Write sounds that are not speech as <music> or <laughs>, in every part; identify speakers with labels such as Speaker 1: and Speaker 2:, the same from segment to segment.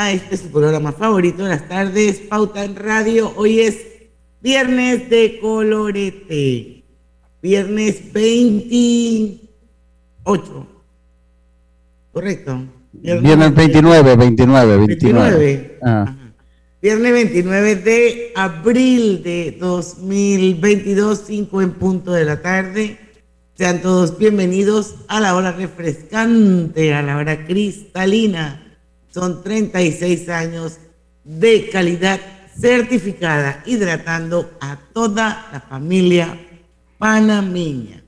Speaker 1: a este su programa favorito de las tardes, Pauta en Radio. Hoy es viernes de colorete, viernes 28, ¿correcto?
Speaker 2: Viernes 29, 29, 29.
Speaker 1: Ah. Viernes 29 de abril de 2022, 5 en punto de la tarde. Sean todos bienvenidos a la hora refrescante, a la hora cristalina. Son 36 años de calidad certificada, hidratando a toda la familia panameña.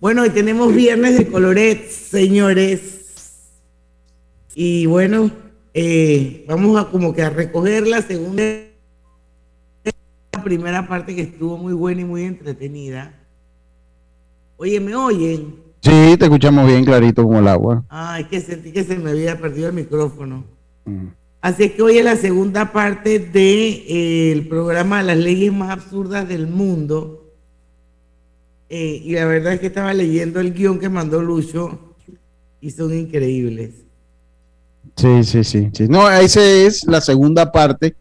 Speaker 1: Bueno, hoy tenemos viernes de coloret, señores. Y bueno, eh, vamos a como que a recoger la segunda, la primera parte que estuvo muy buena y muy entretenida Oye, ¿me oyen?
Speaker 2: Sí, te escuchamos bien clarito como el agua.
Speaker 1: Ay, que sentí que se me había perdido el micrófono. Mm. Así que hoy es la segunda parte del de, eh, programa Las leyes más absurdas del mundo. Eh, y la verdad es que estaba leyendo el guion que mandó Lucho y son increíbles.
Speaker 2: Sí, sí, sí. sí. No, esa es la segunda parte.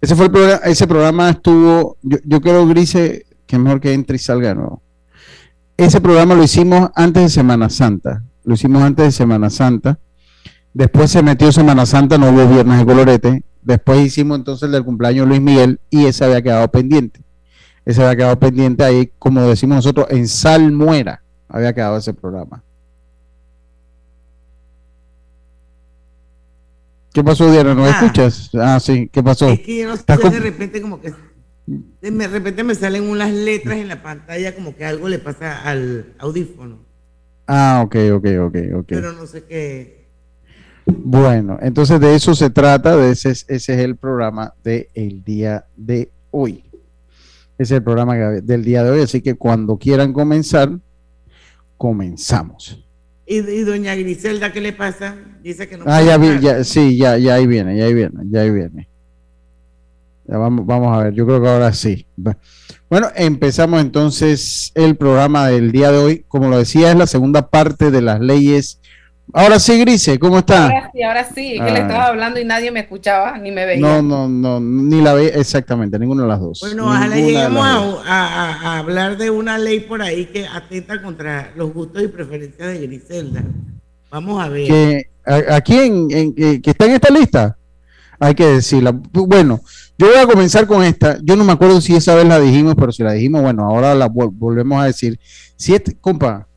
Speaker 2: Ese fue el programa, ese programa estuvo, yo, yo creo, Grise, que mejor que entre y salga nuevo ese programa lo hicimos antes de Semana Santa. Lo hicimos antes de Semana Santa. Después se metió Semana Santa, no hubo viernes de colorete. Después hicimos entonces el del cumpleaños de Luis Miguel y ese había quedado pendiente. Ese había quedado pendiente ahí, como decimos nosotros, en Salmuera había quedado ese programa. ¿Qué pasó, Diana? ¿No ah. escuchas? Ah, sí, ¿qué pasó?
Speaker 1: Es que yo no sé, de repente como que de repente me salen unas letras en la pantalla como que algo le pasa al audífono.
Speaker 2: Ah, ok, ok, ok, ok.
Speaker 1: Pero no sé qué.
Speaker 2: Bueno, entonces de eso se trata, de ese, ese es el programa del el día de hoy. Ese es el programa del día de hoy, así que cuando quieran comenzar, comenzamos.
Speaker 1: ¿Y, doña Griselda qué le pasa? Dice que no.
Speaker 2: Ah, ya, vi, ya, sí, ya, ya ahí viene, ya ahí viene, ya ahí viene vamos, vamos a ver, yo creo que ahora sí. Bueno, empezamos entonces el programa del día de hoy. Como lo decía, es la segunda parte de las leyes. Ahora sí, Grise, ¿cómo está?
Speaker 3: Ahora sí, ahora sí, que le ah. estaba hablando y nadie me escuchaba ni me veía.
Speaker 2: No, no, no, ni la veía exactamente, ninguna de las dos.
Speaker 1: Bueno, ojalá lleguemos a, hablar de una ley por ahí que atenta contra los gustos y preferencias de Griselda. Vamos a ver.
Speaker 2: Que, ¿Aquí en, que está en esta lista? Hay que decirla. Bueno, yo voy a comenzar con esta. Yo no me acuerdo si esa vez la dijimos, pero si la dijimos, bueno, ahora la volvemos a decir. Si este, compa,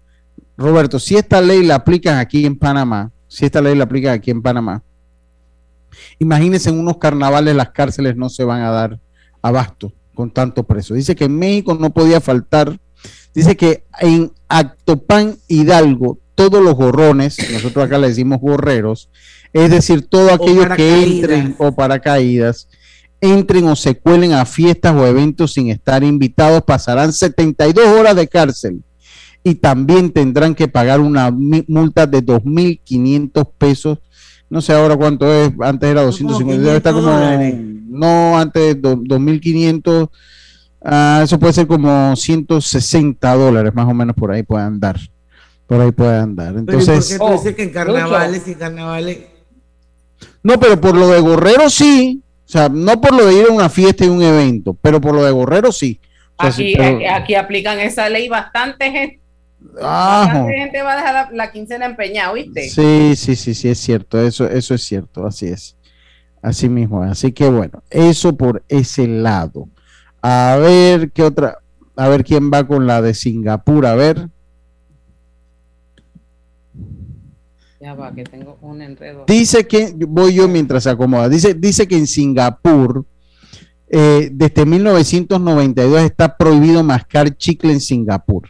Speaker 2: Roberto, si esta ley la aplican aquí en Panamá, si esta ley la aplican aquí en Panamá, imagínense en unos carnavales las cárceles no se van a dar abasto con tanto preso. Dice que en México no podía faltar, dice que en Actopan Hidalgo, todos los gorrones, nosotros acá le decimos gorreros, es decir, todos aquellos que entren o paracaídas, entren o se cuelen a fiestas o eventos sin estar invitados pasarán 72 horas de cárcel y también tendrán que pagar una multa de 2.500 pesos. No sé ahora cuánto es, antes era 250, debe estar como, no, antes 2.500, ah, eso puede ser como 160 dólares más o menos por ahí puede andar. Por ahí puede andar. Entonces,
Speaker 1: ¿Por qué tú que en carnavales y carnavales?
Speaker 2: No, pero por lo de Gorrero sí, sea, no por lo de ir a una fiesta y un evento, pero por lo de Gorrero sí.
Speaker 3: aquí, aquí, aplican esa ley bastante gente. Bastante gente va a dejar la, quincena empeñada, ¿viste?
Speaker 2: Sí, sí, sí, sí, es cierto, eso, eso es cierto, así es. Así mismo, así que bueno, eso por ese lado. A ver qué otra, a ver quién va con la de Singapur, a ver.
Speaker 3: Que tengo un enredo.
Speaker 2: Dice que, voy yo mientras se acomoda, dice, dice que en Singapur, eh, desde 1992 está prohibido mascar chicle en Singapur.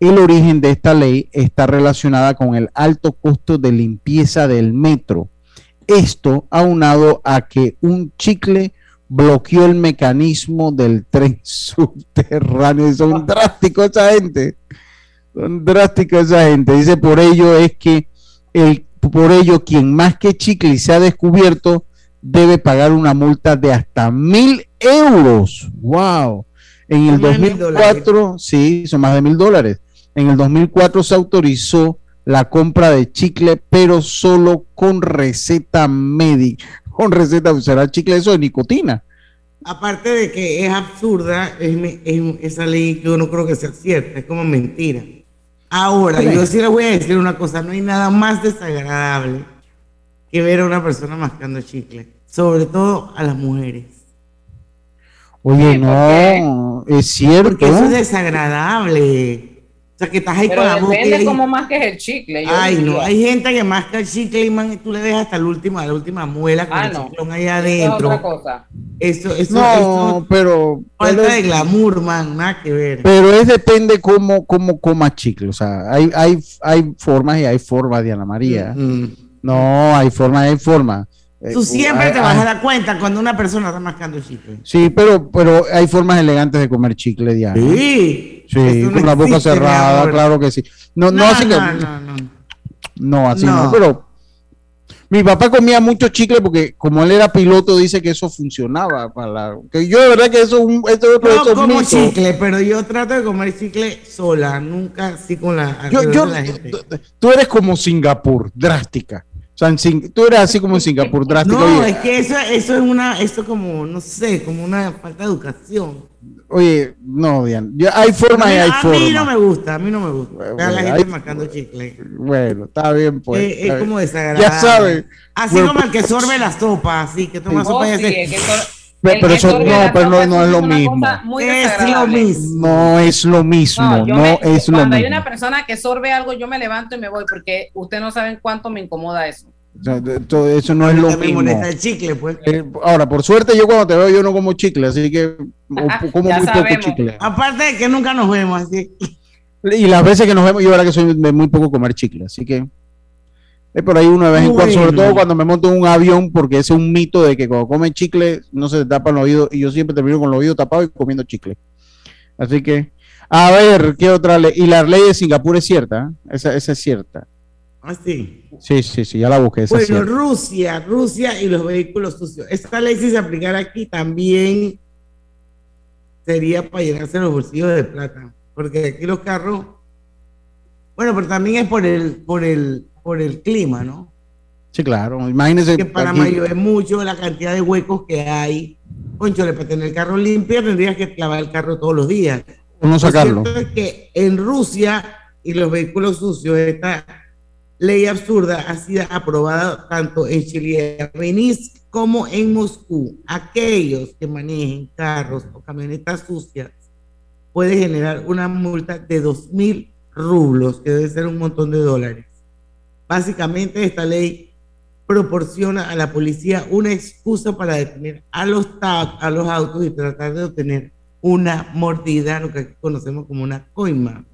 Speaker 2: El origen de esta ley está relacionada con el alto costo de limpieza del metro Esto aunado a que un chicle bloqueó el mecanismo del tren <laughs> subterráneo. Y son <laughs> drásticos esa gente. Son drásticos esa gente. Dice, por ello es que el, por ello quien más que chicle se ha descubierto debe pagar una multa de hasta mil euros. ¡Wow! En el 2004, sí, son más de mil dólares. En el 2004 se autorizó la compra de chicle, pero solo con receta médica. Con receta, será chicle eso de nicotina.
Speaker 1: Aparte de que es absurda, es, esa ley que yo no creo que sea cierta, es como mentira. Ahora, yo sí le voy a decir una cosa, no hay nada más desagradable que ver a una persona mascando chicle, sobre todo a las mujeres.
Speaker 2: Oye, no, es cierto.
Speaker 1: Porque eso es desagradable. O sea, que estás ahí con la
Speaker 3: boca. Depende como más que es el chicle.
Speaker 1: Ay, no. Hay gente que masca el chicle y man, tú le dejas hasta la última, la última muela con ah, el no. chiclón ahí adentro. Eso es otra cosa. Eso, eso,
Speaker 2: no, pero.
Speaker 1: Falta de glamour, man, nada que ver.
Speaker 2: Pero es depende cómo, cómo coma chicle. O sea, hay, hay, hay formas y hay formas, Diana María. No, hay formas y hay formas.
Speaker 1: Tú eh, siempre te vas a dar cuenta cuando una persona está mascando chicle.
Speaker 2: Sí, pero, pero hay formas elegantes de comer chicle, Diana.
Speaker 1: Sí.
Speaker 2: Sí, con la boca cerrada, claro que sí. No, no, así que. No, no, no. así no. pero. Mi papá comía mucho chicle porque como él era piloto dice que eso funcionaba para que yo de verdad que eso, eso,
Speaker 1: no como chicle, pero yo trato de comer chicle sola, nunca así con la,
Speaker 2: yo, yo, Tú eres como Singapur, drástica. O sea, tú eres así como en Singapur, drástico.
Speaker 1: No, es que eso, eso es una, eso como, no sé, como una falta de educación.
Speaker 2: Oye, no, Diana, hay forma y hay forma. A
Speaker 1: mí no me gusta, a mí no me gusta. Bueno, la gente hay... marcando chicle.
Speaker 2: Bueno, está bien, pues.
Speaker 1: Es, es como desagradable.
Speaker 2: Ya sabes.
Speaker 1: Así como el que sorbe la sopa, así que toma sopa y hace...
Speaker 2: Pero, eso no, pero no, no es lo mismo.
Speaker 1: Es lo mismo.
Speaker 2: No es lo mismo. No, no es lo mismo.
Speaker 3: Cuando hay una persona que sorbe algo, yo me levanto y me voy porque ustedes no saben cuánto me incomoda eso.
Speaker 2: Todo eso no es lo mismo.
Speaker 1: el chicle, pues.
Speaker 2: Eh, ahora, por suerte, yo cuando te veo, yo no como chicle, así que <laughs> como muy poco chicle.
Speaker 1: Aparte de que nunca nos vemos, así.
Speaker 2: Y las veces que nos vemos, yo ahora que soy de muy poco comer chicle, así que es por ahí una vez en cuando, sobre todo cuando me monto en un avión, porque ese es un mito de que cuando comen chicle no se te tapan los oídos y yo siempre termino con los oídos tapados y comiendo chicle. Así que, a ver, ¿qué otra ley? Y la ley de Singapur es cierta, ¿eh? esa, esa es cierta.
Speaker 1: Ah, sí.
Speaker 2: Sí, sí, sí, ya la busqué.
Speaker 1: bueno, Rusia, Rusia y los vehículos sucios. Esta ley, si se aplicara aquí, también sería para llenarse los bolsillos de plata. Porque aquí los carros. Bueno, pero también es por el, por el, por el clima, ¿no?
Speaker 2: Sí, claro. Imagínese.
Speaker 1: Que para mayo es mucho la cantidad de huecos que hay. Conchole, para tener el carro limpio tendrías que lavar el carro todos los días.
Speaker 2: O no sacarlo.
Speaker 1: es que en Rusia y los vehículos sucios, esta ley absurda ha sido aprobada tanto en Chelyabinsk como en Moscú. Aquellos que manejen carros o camionetas sucias puede generar una multa de dos mil rublos, que debe ser un montón de dólares. Básicamente esta ley proporciona a la policía una excusa para detener a los, a los autos y tratar de obtener una mordida, lo que conocemos como una coima.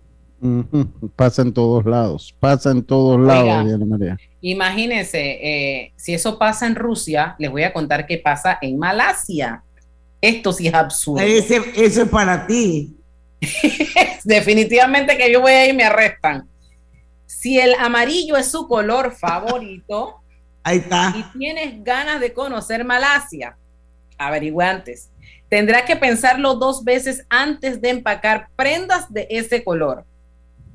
Speaker 2: Pasa en todos lados, pasa en todos lados, Diana María.
Speaker 3: Imagínense, eh, si eso pasa en Rusia, les voy a contar qué pasa en Malasia. Esto sí es absurdo.
Speaker 1: eso es para ti. <laughs>
Speaker 3: Definitivamente que yo voy ahí y me arrestan. Si el amarillo es su color favorito, <laughs>
Speaker 1: ahí está.
Speaker 3: Y tienes ganas de conocer Malasia, averigüe antes. Tendrás que pensarlo dos veces antes de empacar prendas de ese color,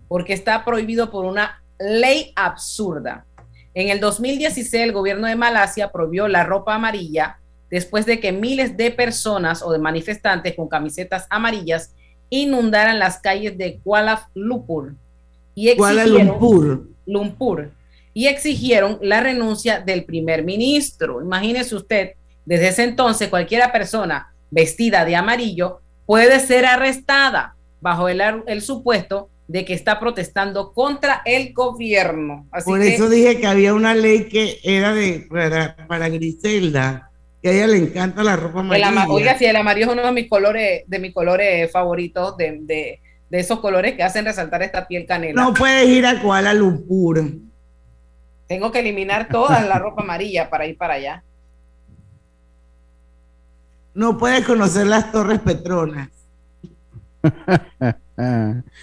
Speaker 3: porque está prohibido por una ley absurda. En el 2016, el gobierno de Malasia prohibió la ropa amarilla después de que miles de personas o de manifestantes con camisetas amarillas inundaran las calles de Kuala Lumpur y exigieron, Lumpur. y exigieron la renuncia del primer ministro. Imagínese usted, desde ese entonces cualquiera persona vestida de amarillo puede ser arrestada bajo el, el supuesto de que está protestando contra el gobierno.
Speaker 1: Por eso dije que había una ley que era de para, Griselda, que a ella le encanta la ropa amarilla.
Speaker 3: oiga, si el amarillo es uno de mis colores, de mis colores favoritos de, de esos colores que hacen resaltar esta piel canela.
Speaker 1: No puedes ir a Kuala Lumpur.
Speaker 3: Tengo que eliminar toda la ropa amarilla para ir para allá.
Speaker 1: No puedes conocer las Torres Petronas. <laughs>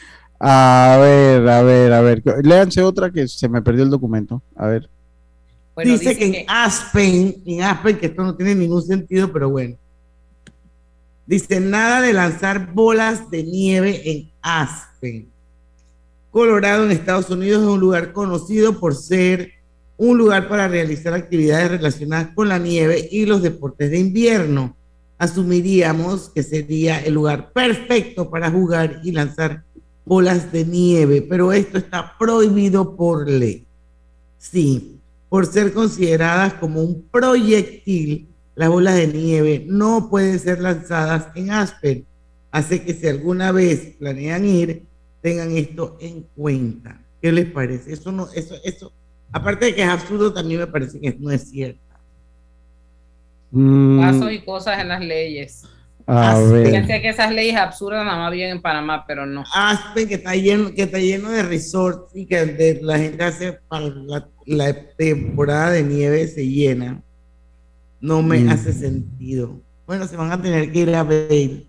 Speaker 2: a ver, a ver, a ver. Léanse otra que se me perdió el documento. A ver.
Speaker 1: dice, que, en Aspen, en Aspen, que esto no tiene ningún sentido, pero bueno. Dice nada de lanzar bolas de nieve en Aspen. Colorado en Estados Unidos es un lugar conocido por ser un lugar para realizar actividades relacionadas con la nieve y los deportes de invierno. Asumiríamos que sería el lugar perfecto para jugar y lanzar bolas de nieve, pero esto está prohibido por ley. Sí, por ser consideradas como un proyectil, las bolas de nieve no pueden ser lanzadas en Aspen. Así que si alguna vez planean ir, tengan esto en cuenta. ¿Qué les parece? Eso no, eso, eso, aparte de que es absurdo, también me parece que no es cierto.
Speaker 3: Mm. Pasos y cosas en las leyes.
Speaker 2: A
Speaker 3: Fíjense que esas leyes absurdas nada más vienen en Panamá, pero no.
Speaker 1: Aspen, que está lleno, que está lleno de resorts y que la gente hace para la, temporada de nieve se llena. No me mm. hace sentido. Bueno, se van a tener que ir a ver.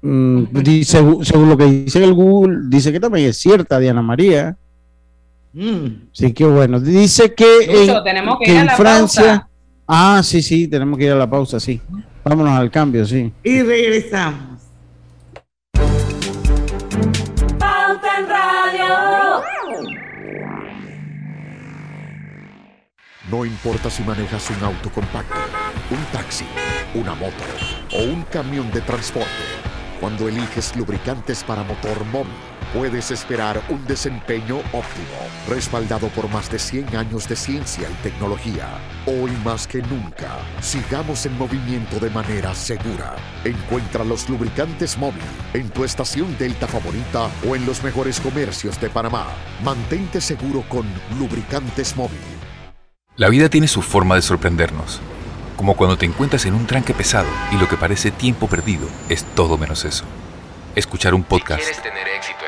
Speaker 2: Mm, dice, según lo que dice el Google, dice que también es cierta, Diana María. Sí, que bueno. Dice que,
Speaker 3: tenemos que, ir a la Francia. Pausa.
Speaker 2: Ah, sí, sí, tenemos que ir a la pausa, sí. Vámonos al cambio, sí.
Speaker 1: Y regresamos.
Speaker 4: Pauta en Radio.
Speaker 5: No importa si manejas un auto compacto, un taxi, una moto o un camión de transporte. Cuando eliges lubricantes para motor móvil, puedes esperar un desempeño óptimo, respaldado por más de 100 años de ciencia y tecnología. Hoy más que nunca, sigamos en movimiento de manera segura. Encuentra los lubricantes móvil en tu estación Delta favorita o en los mejores comercios de Panamá. Mantente seguro con lubricantes móvil.
Speaker 6: La vida tiene su forma de sorprendernos como cuando te encuentras en un tranque pesado y lo que parece tiempo perdido es todo menos eso. Escuchar un podcast. tener éxito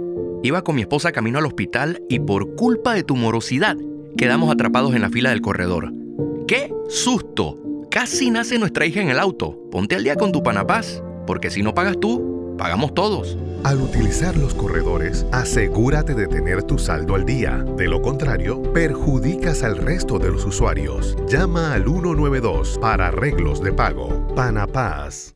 Speaker 7: Iba con mi esposa camino al hospital y por culpa de tu morosidad quedamos atrapados en la fila del corredor. ¡Qué susto! Casi nace nuestra hija en el auto. Ponte al día con tu panapaz, porque si no pagas tú, pagamos todos.
Speaker 5: Al utilizar los corredores, asegúrate de tener tu saldo al día. De lo contrario, perjudicas al resto de los usuarios. Llama al 192 para arreglos de pago. Panapaz.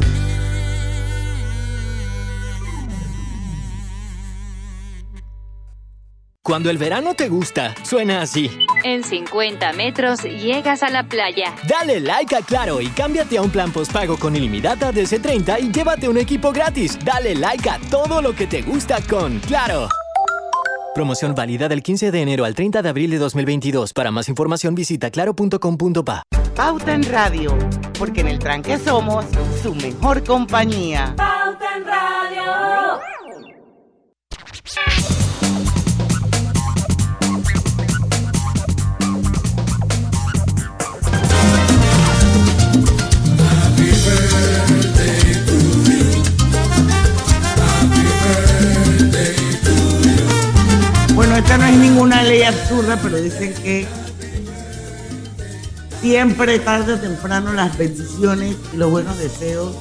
Speaker 8: Cuando el verano te gusta, suena así.
Speaker 9: En 50 metros llegas a la playa.
Speaker 8: Dale like a Claro y cámbiate a un plan postpago con ilimitada de C30 y llévate un equipo gratis. Dale like a todo lo que te gusta con Claro. Promoción válida del 15 de enero al 30 de abril de 2022. Para más información visita claro.com.pa.
Speaker 1: Pauta en Radio, porque en el tranque somos su mejor compañía.
Speaker 4: Pauta en Radio.
Speaker 1: Es ninguna ley absurda, pero dicen que siempre, tarde o temprano, las bendiciones y los buenos deseos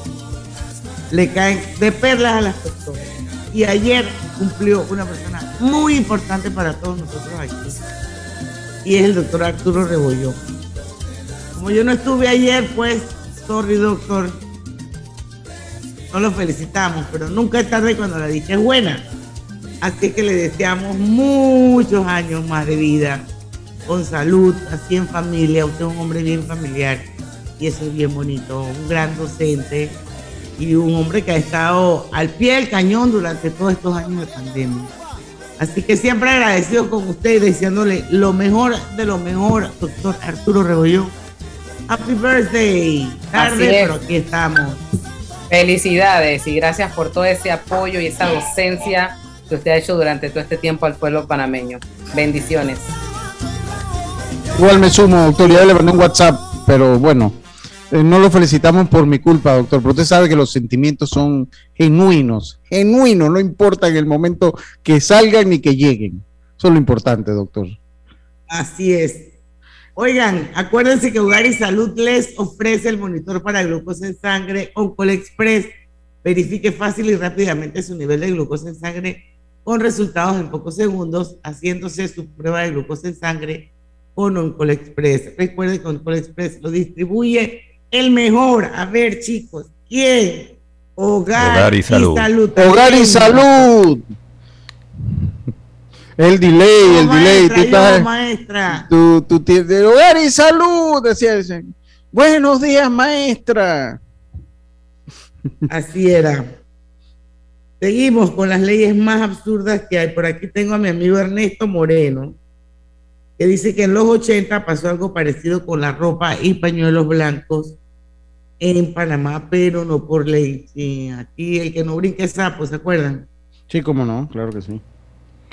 Speaker 1: le caen de perlas a las personas. Y ayer cumplió una persona muy importante para todos nosotros aquí, y es el doctor Arturo Rebollón. Como yo no estuve ayer, pues, sorry doctor, no lo felicitamos, pero nunca es tarde cuando la dicha es buena. Así que le deseamos muchos años más de vida, con salud, así en familia. Usted es un hombre bien familiar y eso es bien bonito. Un gran docente y un hombre que ha estado al pie del cañón durante todos estos años de pandemia. Así que siempre agradecido con usted y deseándole lo mejor de lo mejor, doctor Arturo Rebollón. Happy birthday. Tarde, pero aquí estamos.
Speaker 3: Felicidades y gracias por todo ese apoyo y esa docencia que usted ha hecho durante todo este tiempo al pueblo panameño. Bendiciones.
Speaker 2: Igual me sumo, doctor, ya le mandé un WhatsApp, pero bueno, eh, no lo felicitamos por mi culpa, doctor, pero usted sabe que los sentimientos son genuinos, genuinos, no importa en el momento que salgan ni que lleguen. Eso es lo importante, doctor.
Speaker 1: Así es. Oigan, acuérdense que Hogar y Salud les ofrece el monitor para glucosa en sangre Oncol Express. Verifique fácil y rápidamente su nivel de glucosa en sangre con resultados en pocos segundos, haciéndose su prueba de glucosa en sangre con Oncol Express. Recuerden que Oncol Express lo distribuye el mejor. A ver, chicos, ¿quién? Hogar,
Speaker 10: Hogar y Salud.
Speaker 2: Hogar y salud. El delay, el
Speaker 1: No,
Speaker 2: delay.
Speaker 1: maestra,
Speaker 2: tú
Speaker 1: maestra.
Speaker 2: tú, tú tienes hogar y salud, decía. Buenos días, maestra.
Speaker 1: Así era. Seguimos con las leyes más absurdas que hay. Por aquí tengo a mi amigo Ernesto Moreno, que dice que en los 80 pasó algo parecido con la ropa y pañuelos blancos en Panamá, pero no por ley. Sí, aquí el que no brinque es sapo, ¿se acuerdan?
Speaker 2: Sí, cómo no, claro que sí.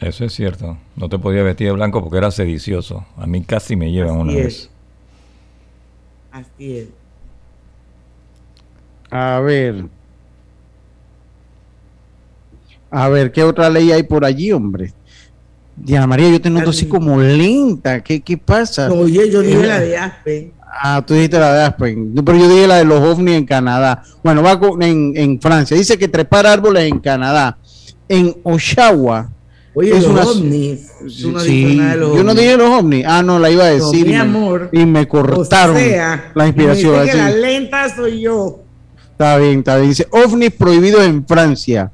Speaker 10: Eso es cierto. No te podía vestir de blanco porque era sedicioso. A mí casi me llevan una
Speaker 1: es.
Speaker 10: vez.
Speaker 1: Así es.
Speaker 2: A ver. A ver, ¿qué otra ley hay por allí, hombre? Diana María, yo te noto así como lenta. ¿Qué, qué pasa?
Speaker 1: Oye, yo dije
Speaker 2: Eh,
Speaker 1: la de Aspen.
Speaker 2: Ah, tú dijiste la de Aspen. No, Pero yo dije la de los ovnis en Canadá. Bueno, va con- en, en Francia. Dice que trepar árboles en Canadá. En Oshawa
Speaker 1: Oye,
Speaker 2: es
Speaker 1: los
Speaker 2: una-
Speaker 1: ovnis. Tú no
Speaker 2: Sí,
Speaker 1: dices nada de los
Speaker 2: yo no dije los ovnis. Ah, no, la iba a
Speaker 1: No,
Speaker 2: decir.
Speaker 1: mi
Speaker 2: y me-
Speaker 1: amor.
Speaker 2: y me cortaron
Speaker 1: O sea,
Speaker 2: la inspiración.
Speaker 1: me dice que
Speaker 2: así.
Speaker 1: la lenta soy yo.
Speaker 2: Está bien, está bien. Dice, ovnis prohibidos en Francia.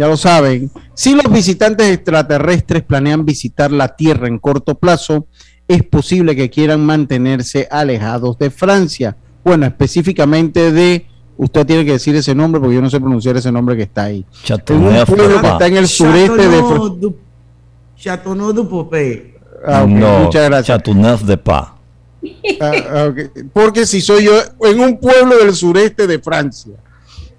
Speaker 2: Ya lo saben. Si los visitantes extraterrestres planean visitar la Tierra en corto plazo, es posible que quieran mantenerse alejados de Francia. Bueno, específicamente de, usted tiene que decir ese nombre porque yo no sé pronunciar ese nombre que está ahí. En un pueblo que está en el sureste de Francia.
Speaker 1: Chateauneuf du- Popé.
Speaker 2: Ah,
Speaker 10: no,
Speaker 2: muchas gracias.
Speaker 10: Chateauneuf de Pa.
Speaker 2: Ah, ah. Porque si soy yo en un pueblo del sureste de Francia.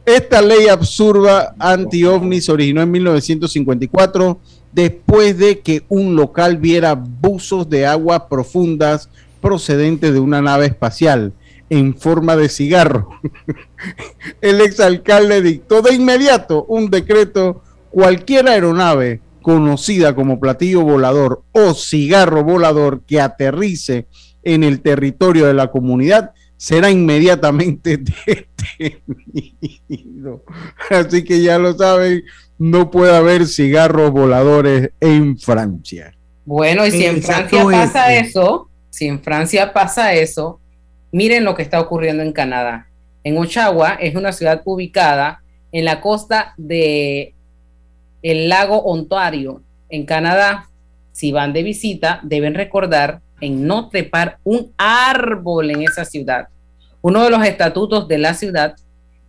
Speaker 2: Esta ley absurda anti-ovni originó en 1954 después de que un local viera buzos de agua profundas procedentes de una nave espacial en forma de cigarro. <laughs> El exalcalde dictó de inmediato un decreto cualquier aeronave conocida como platillo volador o cigarro volador que aterrice en el territorio de la comunidad será inmediatamente <laughs> detenido. Así que ya lo saben, no puede haber cigarros voladores en Francia.
Speaker 3: Bueno, y si en
Speaker 1: Exacto
Speaker 3: Francia pasa
Speaker 1: ese.
Speaker 3: eso, si en Francia pasa eso, miren lo que está ocurriendo en Canadá. En Oshawa es una ciudad ubicada en la costa de el lago Ontario, en Canadá. Si van de visita, deben recordar en no trepar un árbol en esa ciudad. Uno de los estatutos de la ciudad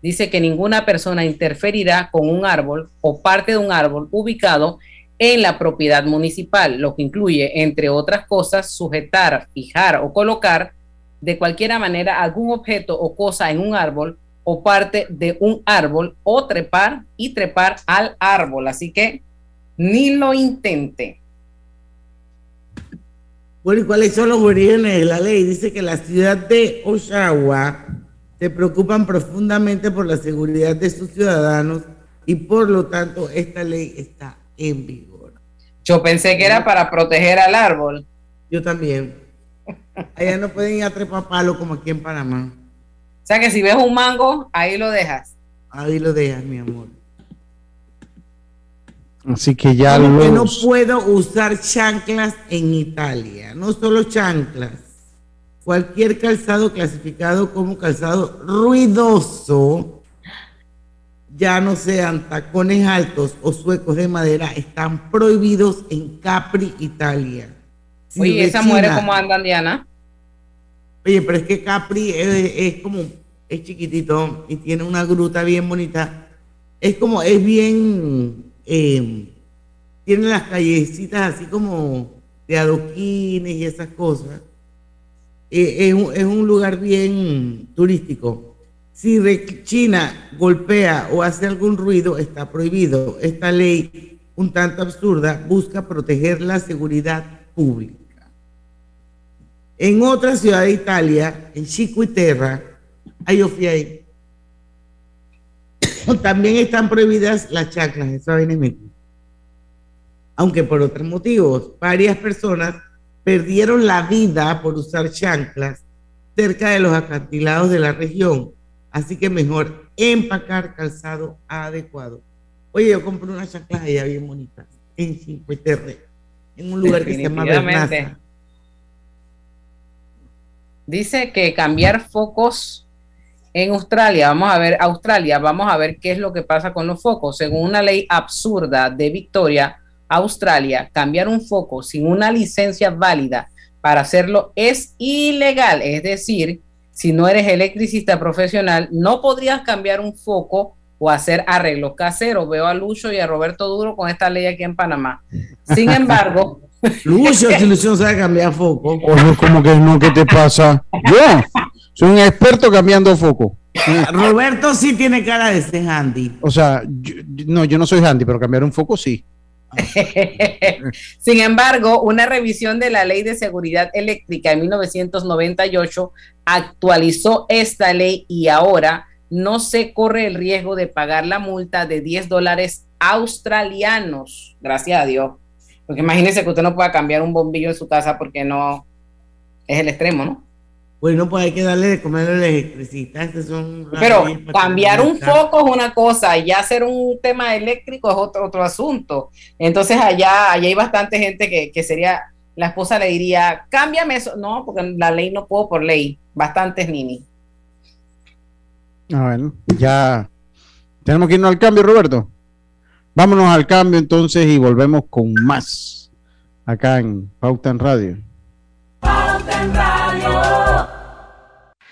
Speaker 3: dice que ninguna persona interferirá con un árbol o parte de un árbol ubicado en la propiedad municipal, lo que incluye, entre otras cosas, sujetar, fijar o colocar de cualquier manera algún objeto o cosa en un árbol o parte de un árbol o trepar y trepar al árbol. Así que ni lo intente.
Speaker 1: Bueno, ¿y cuáles son los orígenes de la ley? Dice que la ciudad de Oshawa se preocupan profundamente por la seguridad de sus ciudadanos y por lo tanto esta ley está en vigor.
Speaker 3: Yo pensé que era para proteger al árbol.
Speaker 1: Yo también. Allá no pueden ir a trepar palo como aquí en Panamá.
Speaker 3: O sea que si ves un mango, ahí lo dejas.
Speaker 1: Ahí lo dejas, mi amor.
Speaker 2: Así que ya
Speaker 1: Como que no
Speaker 2: los-
Speaker 1: puedo usar chanclas en Italia. No solo chanclas. Cualquier calzado clasificado como calzado ruidoso, ya no sean tacones altos o suecos de madera, están prohibidos en Capri, Italia. Si
Speaker 3: Oye, esa mujer cómo andan, Diana.
Speaker 1: Oye, pero es que Capri es, es como, es chiquitito y tiene una gruta bien bonita. Es como, es bien, eh, tiene las callecitas así como de adoquines y esas cosas. Eh, es, un, es un lugar bien turístico. Si China golpea o hace algún ruido, está prohibido. Esta ley, un tanto absurda, busca proteger la seguridad pública. En otra ciudad de Italia, en ahí yo fui ahí. También están prohibidas las chanclas, esa vaina es mentira. Aunque por otros motivos, varias personas perdieron la vida por usar chanclas cerca de los acantilados de la región. Así que mejor empacar calzado adecuado. Oye, yo compré unas chanclas allá bien bonitas en Chiquiterra, en un lugar que se llama. Bernaza.
Speaker 3: Dice que cambiar focos en Australia, vamos a ver, Australia, vamos a ver qué es lo que pasa con los focos. Según una ley absurda de Victoria, Australia, cambiar un foco sin una licencia válida para hacerlo es ilegal. Es decir, si no eres electricista profesional, no podrías cambiar un foco o hacer arreglos caseros. Veo a Lucho y a Roberto Duro con esta ley aquí en Panamá. Sin embargo,
Speaker 1: Lucho, <laughs> si Lucho no sabe cambiar foco.
Speaker 2: Oye, ¿cómo que no? ¿Qué te pasa? Yo soy un experto cambiando foco.
Speaker 1: Roberto sí tiene cara de ser handy.
Speaker 2: O sea, yo- no, yo no soy handy, pero cambiar un foco sí. <laughs>
Speaker 3: Sin embargo, una revisión de la Ley de Seguridad Eléctrica en 1998 actualizó esta ley y ahora no se corre el riesgo de pagar la multa de 10 dólares australianos. Gracias a Dios. Porque imagínese que usted no pueda cambiar un bombillo en su casa porque no es el extremo, ¿no?
Speaker 1: Bueno, pues hay que darle de comer al electricista. Este son
Speaker 3: Pero cambiar un foco es una cosa, y ya hacer un tema eléctrico es otro, otro asunto. Entonces allá, allá hay bastante gente que, que sería, la esposa le diría, cámbiame eso. No, porque la ley no puedo por ley. Bastantes nini.
Speaker 2: Ah, bueno, ya tenemos que irnos al cambio, Roberto. Vámonos al cambio entonces y volvemos con más acá en Pauta en Radio.
Speaker 4: Pauta en Radio.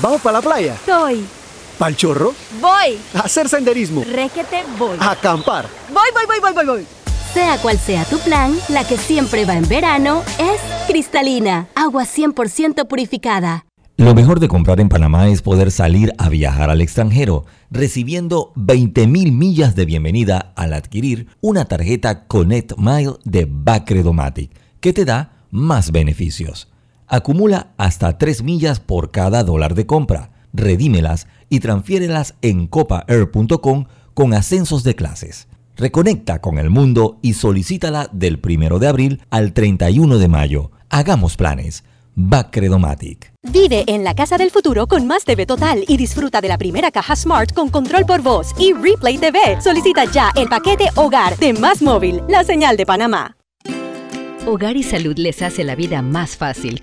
Speaker 11: ¿Vamos para la playa?
Speaker 12: Estoy.
Speaker 11: ¿Pal chorro?
Speaker 12: Voy.
Speaker 11: A hacer senderismo.
Speaker 12: Requete voy.
Speaker 11: A acampar.
Speaker 12: Voy, voy, voy, voy, voy, voy. Sea cual sea tu plan, la que siempre va en verano es cristalina, agua 100% purificada.
Speaker 10: Lo mejor de comprar en Panamá es poder salir a viajar al extranjero, recibiendo 20.000 millas de bienvenida al adquirir una tarjeta Connect Mile de Bacredomatic, que te da más beneficios. Acumula hasta 3 millas por cada dólar de compra, redímelas y transfiérelas en copaair.com con ascensos de clases. Reconecta con el mundo y solicítala del 1 de abril al 31 de mayo. Hagamos planes. Bacredomatic.
Speaker 13: Vive en la casa del futuro con más TV Total y disfruta de la primera caja Smart con control por voz y Replay TV. Solicita ya el paquete Hogar de Más Móvil, la señal de Panamá.
Speaker 14: Hogar y Salud les hace la vida más fácil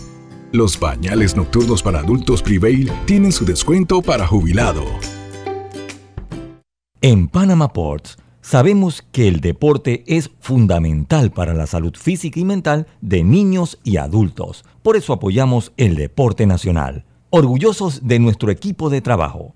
Speaker 15: Los pañales nocturnos para adultos Prevail tienen su descuento para jubilado.
Speaker 10: En Panama Ports sabemos que el deporte es fundamental para la salud física y mental de niños y adultos. Por eso apoyamos el deporte nacional. Orgullosos de nuestro equipo de trabajo,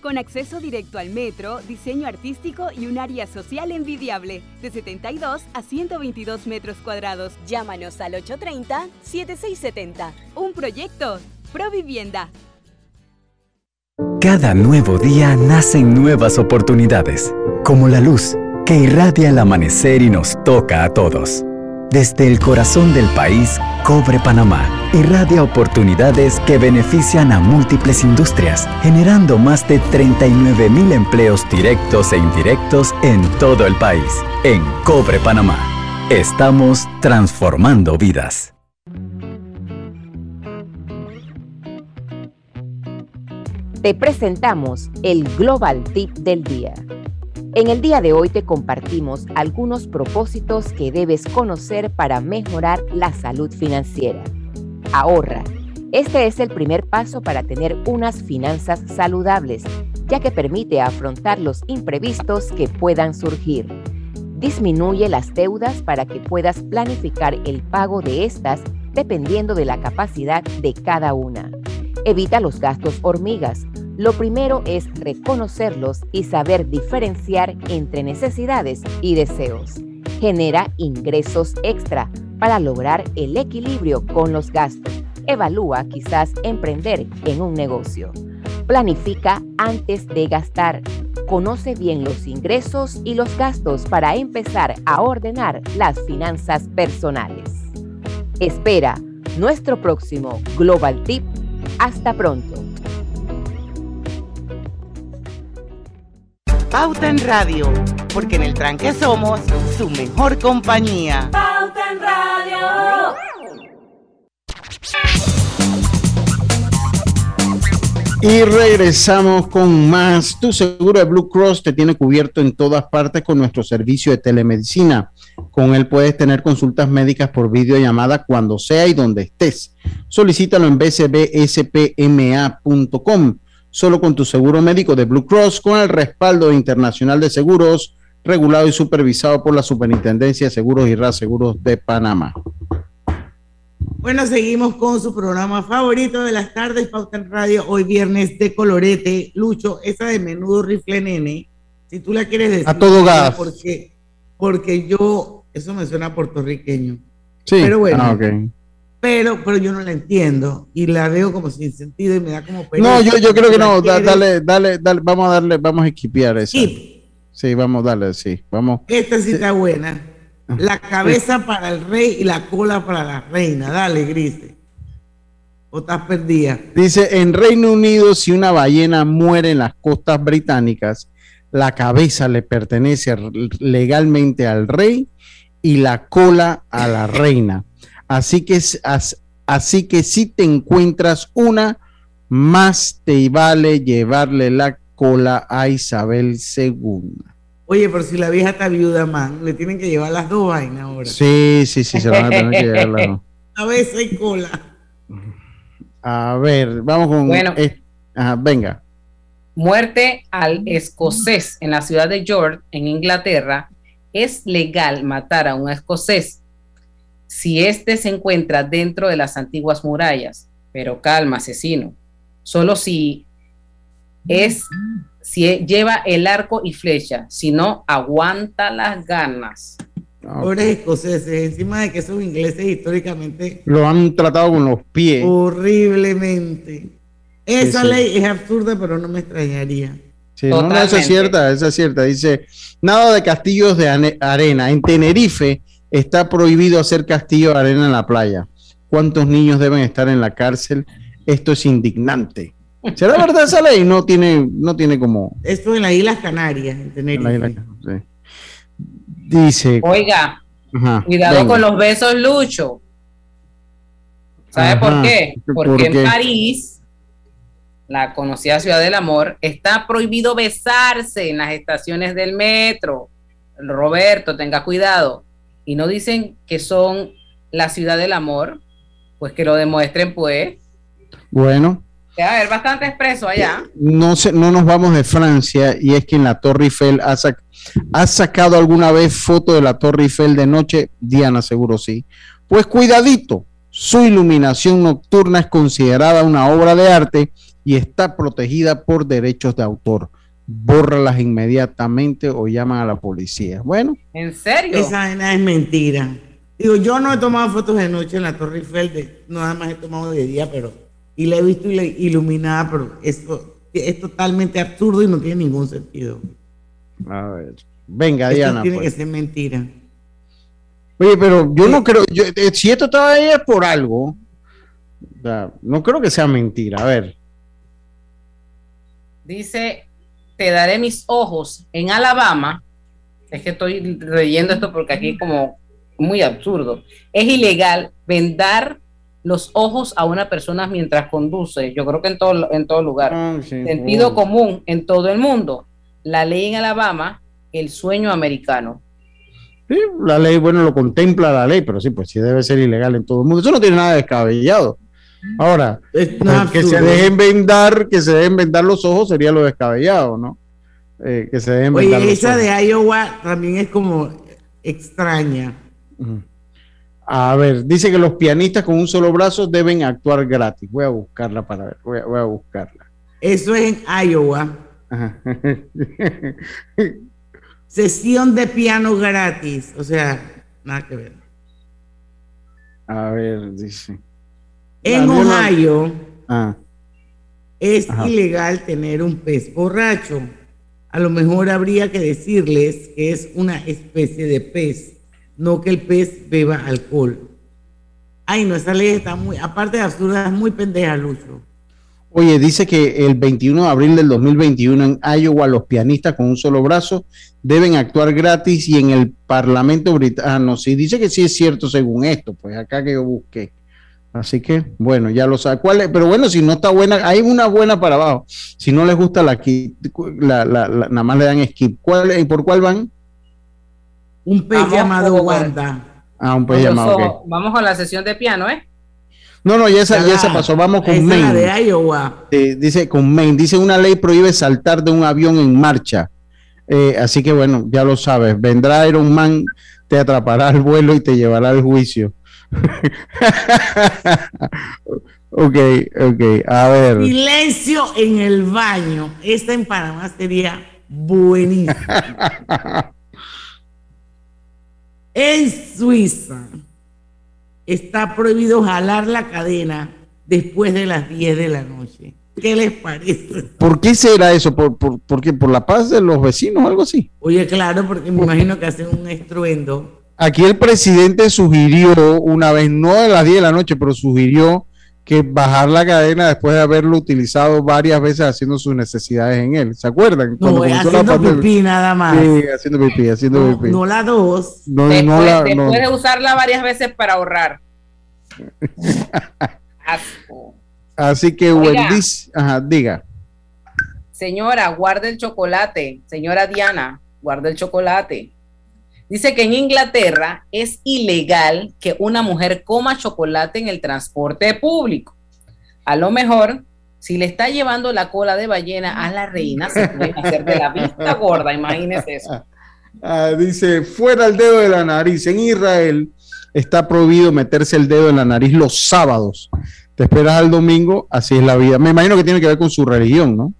Speaker 16: con acceso directo al metro, diseño artístico y un área social envidiable, de 72 a 122 metros cuadrados. Llámanos al 830-7670. Un proyecto, Provivienda.
Speaker 17: Cada nuevo día nacen nuevas oportunidades, como la luz que irradia el amanecer y nos toca a todos. Desde el corazón del país, Cobre Panamá irradia oportunidades que benefician a múltiples industrias, generando más de 39 mil empleos directos e indirectos en todo el país. En Cobre Panamá, estamos transformando vidas.
Speaker 18: te presentamos el Global Tip del Día. En el día de hoy te compartimos algunos propósitos que debes conocer para mejorar la salud financiera. Ahorra. Este es el primer paso para tener unas finanzas saludables, ya que permite afrontar los imprevistos que puedan surgir. Disminuye las deudas para que puedas planificar el pago de estas dependiendo de la capacidad de cada una. Evita los gastos hormigas. Lo primero es reconocerlos y saber diferenciar entre necesidades y deseos. Genera ingresos extra para lograr el equilibrio con los gastos. Evalúa quizás emprender en un negocio. Planifica antes de gastar. Conoce bien los ingresos y los gastos para empezar a ordenar las finanzas personales. Espera nuestro próximo Global Tip. Hasta pronto.
Speaker 1: Pauta en Radio, porque en el tranque somos su mejor compañía.
Speaker 4: Pauta en Radio.
Speaker 2: Y regresamos con más. Tu seguro de Blue Cross te tiene cubierto en todas partes con nuestro servicio de telemedicina. Con él puedes tener consultas médicas por videollamada cuando sea y donde estés. Solicítalo en bcbspma.com. Solo con tu seguro médico de Blue Cross, con el respaldo internacional de seguros, regulado y supervisado por la Superintendencia de Seguros y Seguros de Panamá.
Speaker 1: Bueno, seguimos con su programa favorito de las tardes, Pauta en Radio, hoy viernes de colorete. Lucho, esa de menudo rifle nene, si tú la quieres decir.
Speaker 2: A todo gas.
Speaker 1: Porque, porque yo, eso me suena puertorriqueño.
Speaker 2: Sí,
Speaker 1: Pero bueno,
Speaker 2: ah, ok.
Speaker 1: Pero, pero yo no la entiendo y la veo como sin sentido y me da como
Speaker 2: No, yo, yo creo que no, da-
Speaker 1: da,
Speaker 2: dale, dale, dale, vamos a darle, vamos a equipiar esa. Sí, vamos a darle, sí, vamos.
Speaker 1: Esta sí está buena. La cabeza para el rey y la cola para la reina. Dale, Grise. O estás perdida.
Speaker 2: Dice, en Reino Unido, si una ballena muere en las costas británicas, la cabeza le pertenece legalmente al rey y la cola a la reina. Así que, as- así que si te encuentras una, más te vale llevarle la cola a Isabel II.
Speaker 1: Oye, pero si la vieja está viuda, man, le tienen que llevar las dos vainas ahora.
Speaker 2: Sí, sí, sí, se van a tener que llevar las dos. <laughs>
Speaker 1: Cabeza y cola.
Speaker 2: A ver, vamos con...
Speaker 3: Bueno.
Speaker 2: ajá, venga.
Speaker 3: Muerte al escocés en la ciudad de York, en Inglaterra. Es legal matar a un escocés si éste se encuentra dentro de las antiguas murallas. Pero calma, asesino. Solo si es si e- lleva el arco y flecha, si no aguanta las ganas.
Speaker 1: Pobres escoceses, encima de que son ingleses históricamente
Speaker 2: Lo han tratado con los pies.
Speaker 1: horriblemente. Esa
Speaker 2: Sí, sí.
Speaker 1: ley es absurda, pero no me extrañaría.
Speaker 2: Sí, no, no, esa es cierta, esa es cierta. Dice, nada de castillos de arena. En Tenerife está prohibido hacer castillo de arena en la playa. ¿Cuántos niños deben estar en la cárcel? Esto es indignante. ¿Será verdad esa ley? No tiene, no tiene como...
Speaker 1: Esto en las Islas Canarias, en Tenerife.
Speaker 2: la isla- sí. Dice...
Speaker 3: Oiga,
Speaker 2: Ajá,
Speaker 3: cuidado
Speaker 2: venga.
Speaker 3: con los besos, Lucho. ¿Sabe
Speaker 2: Ajá,
Speaker 3: por qué?
Speaker 2: ¿por
Speaker 3: Porque en? París, la conocida ciudad del amor, está prohibido besarse en las estaciones del metro. Roberto, tenga cuidado. Y no dicen que son la ciudad del amor, pues que lo demuestren, pues.
Speaker 2: Bueno,
Speaker 3: Que va a haber bastante expreso allá.
Speaker 2: no, se- no nos vamos de Francia y es que en la Torre Eiffel ha, sac- ha sacado alguna vez foto de la Torre Eiffel de noche, Diana seguro sí. Pues cuidadito, su iluminación nocturna es considerada una obra de arte y está protegida por derechos de autor. Bórralas inmediatamente o llaman a la policía. Bueno,
Speaker 3: ¿En serio?
Speaker 1: Esa es mentira. Digo, yo no he tomado fotos de noche en la Torre Eiffel, de- nada más he tomado de día, pero y la he visto iluminada, pero esto es totalmente absurdo y no tiene ningún sentido.
Speaker 2: a ver. Venga,
Speaker 1: Esto
Speaker 2: Diana.
Speaker 1: tiene
Speaker 2: pues.
Speaker 1: que ser mentira.
Speaker 2: Oye, pero yo no creo, yo- eh, si esto estaba ahí es por algo. O sea, no creo que sea mentira. A ver.
Speaker 3: Dice, te daré mis ojos en Alabama. Es que estoy leyendo esto porque aquí como muy absurdo. Es ilegal vendar los ojos a una persona mientras conduce. Yo creo que en todo, en todo lugar.
Speaker 2: Ah, sí,
Speaker 3: Sentido común en todo el mundo. La ley en Alabama, el sueño americano.
Speaker 2: Sí, la ley, bueno, lo contempla la ley, pero sí, pues sí debe ser ilegal en todo el mundo. Eso no tiene nada de descabellado. Ahora,
Speaker 1: Es
Speaker 2: pues, que se dejen vendar, que se dejen vendar los ojos sería lo descabellado, ¿no? Eh, que se dejen vendar
Speaker 1: Oye,
Speaker 2: los
Speaker 1: esa
Speaker 2: ojos.
Speaker 1: de Iowa también es como extraña.
Speaker 2: A ver, dice que los pianistas con un solo brazo deben actuar gratis. Voy a buscarla para ver, voy a, voy a buscarla.
Speaker 1: Eso es en Iowa.
Speaker 2: Ajá. <laughs>
Speaker 1: Sesión de piano gratis. O sea, nada que ver.
Speaker 2: A ver, dice.
Speaker 1: En Ohio
Speaker 2: Ah,
Speaker 1: es
Speaker 2: Ajá.
Speaker 1: ilegal tener un pez borracho. A lo mejor habría que decirles que es una especie de pez, no que el pez beba alcohol. Ay, no, esa ley está muy, aparte de absurda, es muy pendeja, Lucho.
Speaker 2: Oye, dice que el 21 de abril del 2021 en Iowa los pianistas con un solo brazo deben actuar gratis y en el Parlamento británico, sí, dice que sí es cierto según esto, pues acá que yo busqué. Así que, bueno, ya lo sabe. ¿Cuál es? Pero bueno, si no está buena, hay una buena para abajo. Si no les gusta la, la, la- la- nada más le dan skip. ¿Cuál, eh, ¿Por cuál van?
Speaker 1: Un pez
Speaker 3: Vamos
Speaker 1: llamado Wanda.
Speaker 2: Ah, un pez llamado. ok.
Speaker 3: ojos. Vamos con la sesión de piano, ¿eh?
Speaker 2: No, no, ya esa, ya esa pasó. Vamos con
Speaker 1: esa es la
Speaker 2: Maine.
Speaker 1: de Iowa.
Speaker 2: Eh, dice con Maine, dice una ley prohíbe saltar de un avión en marcha. Eh, así que bueno, ya lo sabes, vendrá Iron Man, te atrapará al vuelo y te llevará al juicio. Ok, ok, a ver.
Speaker 1: Silencio en el baño. Esta en Panamá sería buenísima. <laughs> en Suiza está prohibido jalar la cadena después de las 10 de la noche. ¿Qué les parece?
Speaker 2: ¿Por qué será eso? ¿Por, por, por qué? ¿Por la paz de los vecinos o algo así?
Speaker 1: Oye, claro, porque me imagino que hacen un estruendo.
Speaker 2: Aquí el presidente sugirió una vez, no a las 10 de la noche, pero sugirió que bajar la cadena después de haberlo utilizado varias veces haciendo sus necesidades en él. ¿Se acuerdan?
Speaker 1: No,
Speaker 2: la
Speaker 1: haciendo pipí nada más.
Speaker 2: Sí, haciendo pipí, haciendo
Speaker 1: No,
Speaker 2: pipí.
Speaker 1: no la dos.
Speaker 2: No, no la-
Speaker 3: después
Speaker 2: no.
Speaker 3: de usarla varias veces para ahorrar. <laughs> Asco.
Speaker 2: Así que, dice- ajá, diga.
Speaker 3: Señora, guarde el chocolate. Señora Diana, guarde el chocolate. Dice que en Inglaterra es ilegal que una mujer coma chocolate en el transporte público. A lo mejor, si le está llevando la cola de ballena a la reina, se puede hacer de la vista gorda. Imagínese eso.
Speaker 2: Ah, dice, fuera el dedo de la nariz. En Israel está prohibido meterse el dedo en la nariz los sábados. Te esperas al domingo, así es la vida. Me imagino que tiene que ver con su religión, ¿no?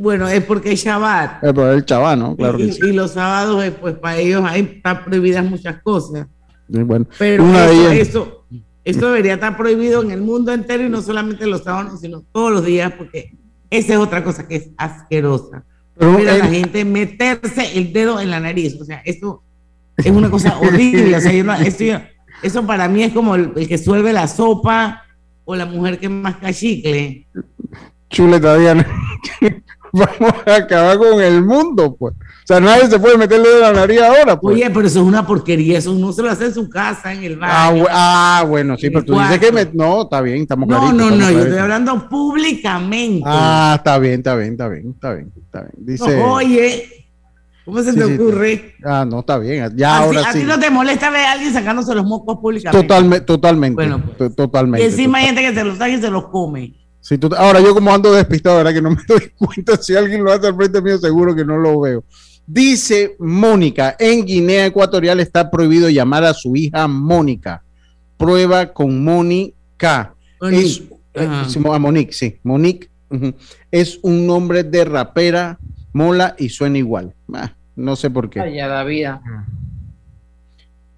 Speaker 1: Bueno, es porque es Shabbat.
Speaker 2: Eh, pero el chaval, ¿no? Claro
Speaker 1: y,
Speaker 2: que sí.
Speaker 1: y los sábados, eh, pues para ellos ahí están prohibidas muchas cosas.
Speaker 2: Y bueno,
Speaker 1: Pero
Speaker 2: una de
Speaker 1: eso,
Speaker 2: ellas-
Speaker 1: eso, eso debería estar prohibido en el mundo entero y no solamente los sábados, sino todos los días, porque esa es otra cosa que es asquerosa.
Speaker 2: Pero,
Speaker 1: Ver a la gente meterse el dedo en la nariz. O sea, eso es una cosa horrible. O sea, yo no- eso, yo- eso para mí es como el, el que suelve la sopa o la mujer que masca chicle.
Speaker 2: chuleta Diana. <laughs> Vamos a acabar con el mundo, pues. O sea, nadie se puede meter el dedo en la nariz ahora, pues.
Speaker 1: Oye, pero eso es una porquería. Eso uno se lo hace en su casa, en el
Speaker 2: Ah,
Speaker 1: baño.
Speaker 2: bu- ah, bueno, sí, pero tú dices que me...
Speaker 1: cuarto.
Speaker 2: No, está bien, estamos
Speaker 1: No,
Speaker 2: claritos,
Speaker 1: no,
Speaker 2: estamos
Speaker 1: no, yo estoy hablando públicamente.
Speaker 2: Ah, está bien, está bien, está bien, está bien, está bien. Dice...
Speaker 1: No, oye, ¿cómo se
Speaker 2: Sí,
Speaker 1: te
Speaker 2: sí,
Speaker 1: ocurre?
Speaker 2: Ah, no, está bien. Ya
Speaker 1: Así-
Speaker 2: ahora
Speaker 1: ¿A
Speaker 2: sí.
Speaker 1: ti no te molesta ver a alguien sacándose los mocos públicamente?
Speaker 2: Totalme- totalmente.
Speaker 1: Bueno,
Speaker 2: to- totalmente.
Speaker 1: Y encima hay gente que se los saca y se los come.
Speaker 2: Tú- ahora yo como ando despistado, ¿verdad? Que no me <laughs> doy cuenta. Si alguien lo hace al frente mío, seguro que no lo veo. Dice Mónica, en Guinea Ecuatorial está prohibido llamar a su hija Mónica. Prueba con Mónica.
Speaker 1: Monique.
Speaker 2: Es, eh, a Monique, sí. Monique es un nombre de rapera, mola y suena igual. Ah, no sé por qué.
Speaker 3: Ay, ya la vida.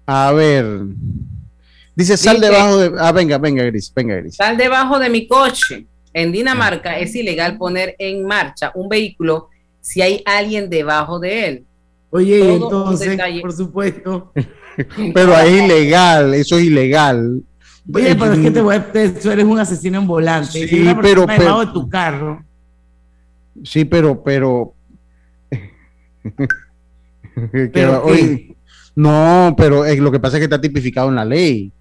Speaker 2: A ver. Dice, sal
Speaker 3: Dice-
Speaker 2: debajo de... Ah, venga, venga, Gris, venga, Gris.
Speaker 3: Sal debajo de mi coche. En Dinamarca es ilegal poner en marcha un vehículo si hay alguien debajo de él.
Speaker 1: Oye,
Speaker 3: Todo
Speaker 1: entonces, por supuesto. <laughs>
Speaker 2: Pero es ilegal, eso es ilegal.
Speaker 1: Oye, pero es que te voy a, te- tú eres un asesino en volante.
Speaker 2: Sí,
Speaker 1: una
Speaker 2: pero- pero-
Speaker 1: de tu carro.
Speaker 2: Sí, pero, pero. <laughs> <laughs> No, pero eh, lo que pasa es que está tipificado en la ley.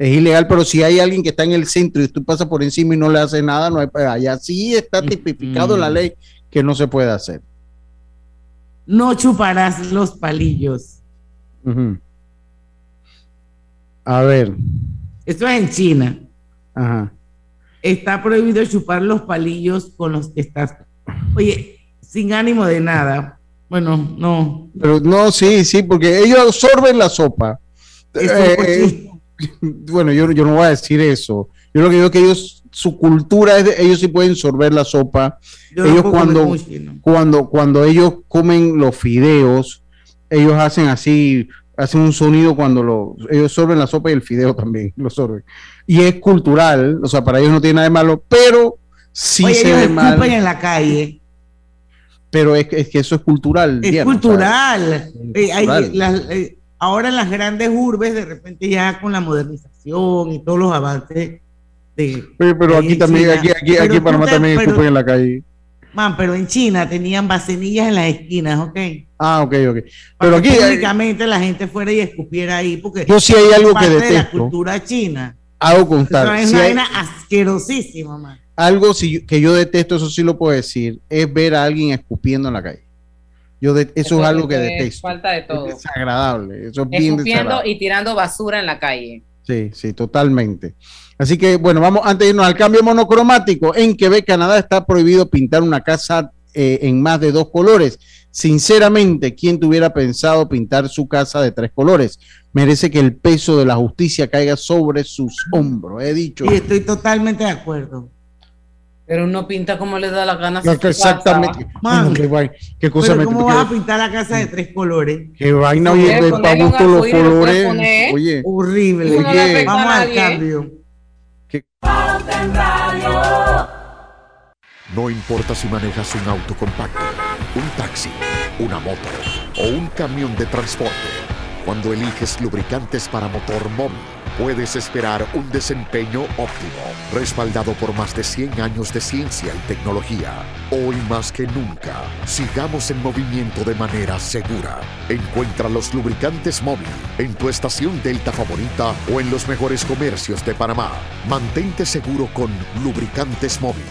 Speaker 2: Es ilegal, pero si hay alguien que está en el centro y tú pasas por encima y no le hace nada, no hay, allá sí está tipificado en la ley que no se puede hacer.
Speaker 1: No chuparás los palillos.
Speaker 2: A ver,
Speaker 1: Esto es en China.
Speaker 2: ajá.
Speaker 1: Está prohibido chupar los palillos con los que estás. Oye, sin ánimo de nada. Bueno, no.
Speaker 2: Pero no, sí, sí, porque ellos absorben la sopa.
Speaker 1: Es un
Speaker 2: Eh. <laughs> bueno, yo, yo no voy a decir eso. Yo lo que digo es que ellos, su cultura es de, ellos sí pueden sorber la sopa.
Speaker 1: Yo
Speaker 2: ellos cuando,
Speaker 1: cochino.
Speaker 2: cuando, cuando ellos comen los fideos, ellos hacen así, hacen un sonido cuando lo, ellos sorben la sopa y el fideo también <laughs> lo sorben. Y es cultural, o sea, para ellos no tiene nada de malo, pero sí
Speaker 1: Oye,
Speaker 2: se
Speaker 1: ellos
Speaker 2: ve mal.
Speaker 1: en la calle.
Speaker 2: Pero es, que- es que eso es cultural.
Speaker 1: Es
Speaker 2: Diana,
Speaker 1: cultural. Eh, hay- las- eh, ahora en las grandes urbes, de repente ya con la modernización y todos los avances de...
Speaker 2: Pero, pero aquí también,
Speaker 1: China.
Speaker 2: aquí, aquí, aquí en Panamá
Speaker 1: te-
Speaker 2: también
Speaker 1: pero-
Speaker 2: escupen en la calle.
Speaker 1: Man, pero en China tenían vasenillas en las esquinas, ¿ok?
Speaker 2: Ah, ok, ok. Pero aquí,
Speaker 1: que públicamente la gente fuera y escupiera ahí, porque
Speaker 2: Yo sí hay algo que
Speaker 1: parte de la
Speaker 2: detesto.
Speaker 1: cultura china.
Speaker 2: hago constar.
Speaker 1: es
Speaker 2: si
Speaker 1: una
Speaker 2: hay-
Speaker 1: vaina asquerosísima, man.
Speaker 2: algo si- que yo detesto, eso sí lo puedo decir, es ver a alguien escupiendo en la calle. Yo de- eso, es algo que
Speaker 3: es
Speaker 2: detesto.
Speaker 3: Falta de todo.
Speaker 2: Es desagradable. Eso es bien
Speaker 3: Escupiendo
Speaker 2: desagradable.
Speaker 3: y tirando basura en la calle.
Speaker 2: Sí, sí, totalmente. Así que, bueno, vamos antes de irnos al cambio monocromático. En Quebec, Canadá, está prohibido pintar una casa eh, en más de dos colores. Sinceramente, ¿quién tuviera pensado pintar su casa de tres colores? Merece que el peso de la justicia caiga sobre sus hombros, he dicho.
Speaker 1: Y estoy totalmente de acuerdo.
Speaker 3: Pero uno pinta como le da la gana.
Speaker 2: No, exactamente.
Speaker 1: Man,
Speaker 2: Bueno, qué, guay, qué cosa
Speaker 1: Pero
Speaker 2: me
Speaker 1: ¿cómo
Speaker 2: qué-
Speaker 1: vas a pintar la casa de tres colores?
Speaker 2: qué vaina, oye, de pa'
Speaker 1: un
Speaker 2: gusto los colores. Oye,
Speaker 1: Horrible.
Speaker 2: No
Speaker 1: Vamos
Speaker 3: a
Speaker 1: al cambio.
Speaker 5: No importa si manejas un auto compacto, un taxi, una moto o un camión de transporte. Cuando eliges lubricantes para motor móvil, puedes esperar un desempeño óptimo, respaldado por más de 100 años de ciencia y tecnología. Hoy más que nunca, sigamos en movimiento de manera segura. Encuentra los lubricantes móvil en tu estación Delta favorita o en los mejores comercios de Panamá. Mantente seguro con lubricantes móvil.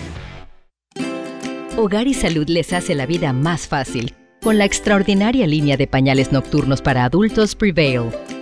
Speaker 14: Hogar y Salud les hace la vida más fácil con la extraordinaria línea de pañales nocturnos para adultos Prevail.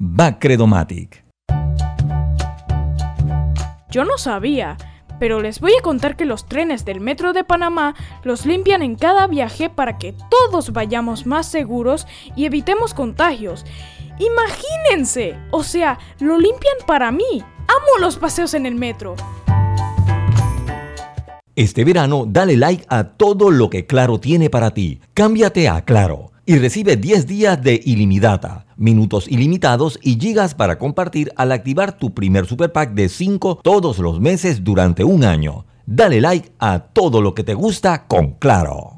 Speaker 10: Bacredomatic.
Speaker 19: Yo no sabía, pero les voy a contar que los trenes del Metro de Panamá los limpian en cada viaje para que todos vayamos más seguros y evitemos contagios. Imagínense, o sea, lo limpian para mí. Amo los paseos en el metro.
Speaker 10: Este verano, dale like a todo lo que Claro tiene para ti. Cámbiate a Claro y recibe 10 días de ilimitada, minutos ilimitados y gigas para compartir al activar tu primer super pack de 5 todos los meses durante un año. Dale like a todo lo que te gusta con Claro.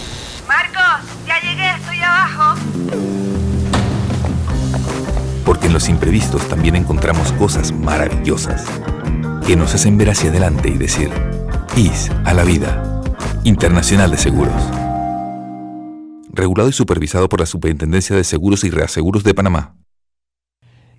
Speaker 20: En los imprevistos también encontramos cosas maravillosas que nos hacen ver hacia adelante y decir, IS a la vida. Internacional de Seguros. Regulado y supervisado por la Superintendencia de Seguros y Reaseguros de Panamá.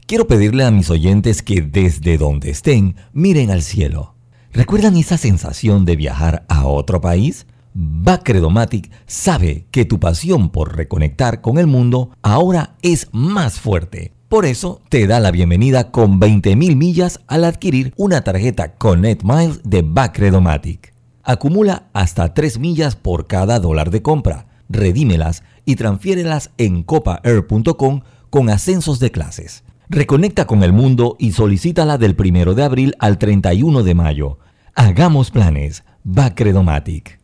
Speaker 10: Quiero pedirle a mis oyentes que desde donde estén miren al cielo. ¿Recuerdan esa sensación de viajar a otro país? Bacredomatic sabe que tu pasión por reconectar con el mundo ahora es más fuerte. Por eso te da la bienvenida con 20.000 millas al adquirir una tarjeta Connect Miles de Bacredomatic. Acumula hasta 3 millas por cada dólar de compra. Redímelas y transfiérelas en copaair.com con ascensos de clases. Reconecta con el mundo y solicítala del 1 de abril al 31 de mayo. Hagamos planes. Bacredomatic.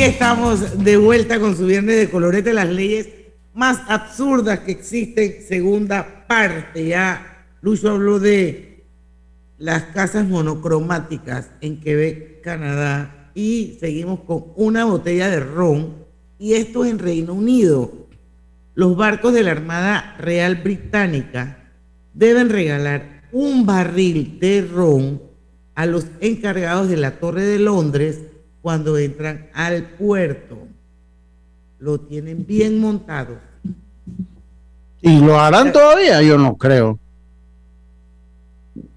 Speaker 1: Estamos de vuelta con su viernes de colorete, las leyes más absurdas que existen, segunda parte. Ya Lucho habló de las casas monocromáticas en Quebec, Canadá, y seguimos con una botella de ron, y esto es en Reino Unido. Los barcos de la Armada Real Británica deben regalar un barril de ron a los encargados de la Torre de Londres cuando entran al puerto. Lo tienen bien montado.
Speaker 2: ¿Y lo harán todavía? Yo no creo.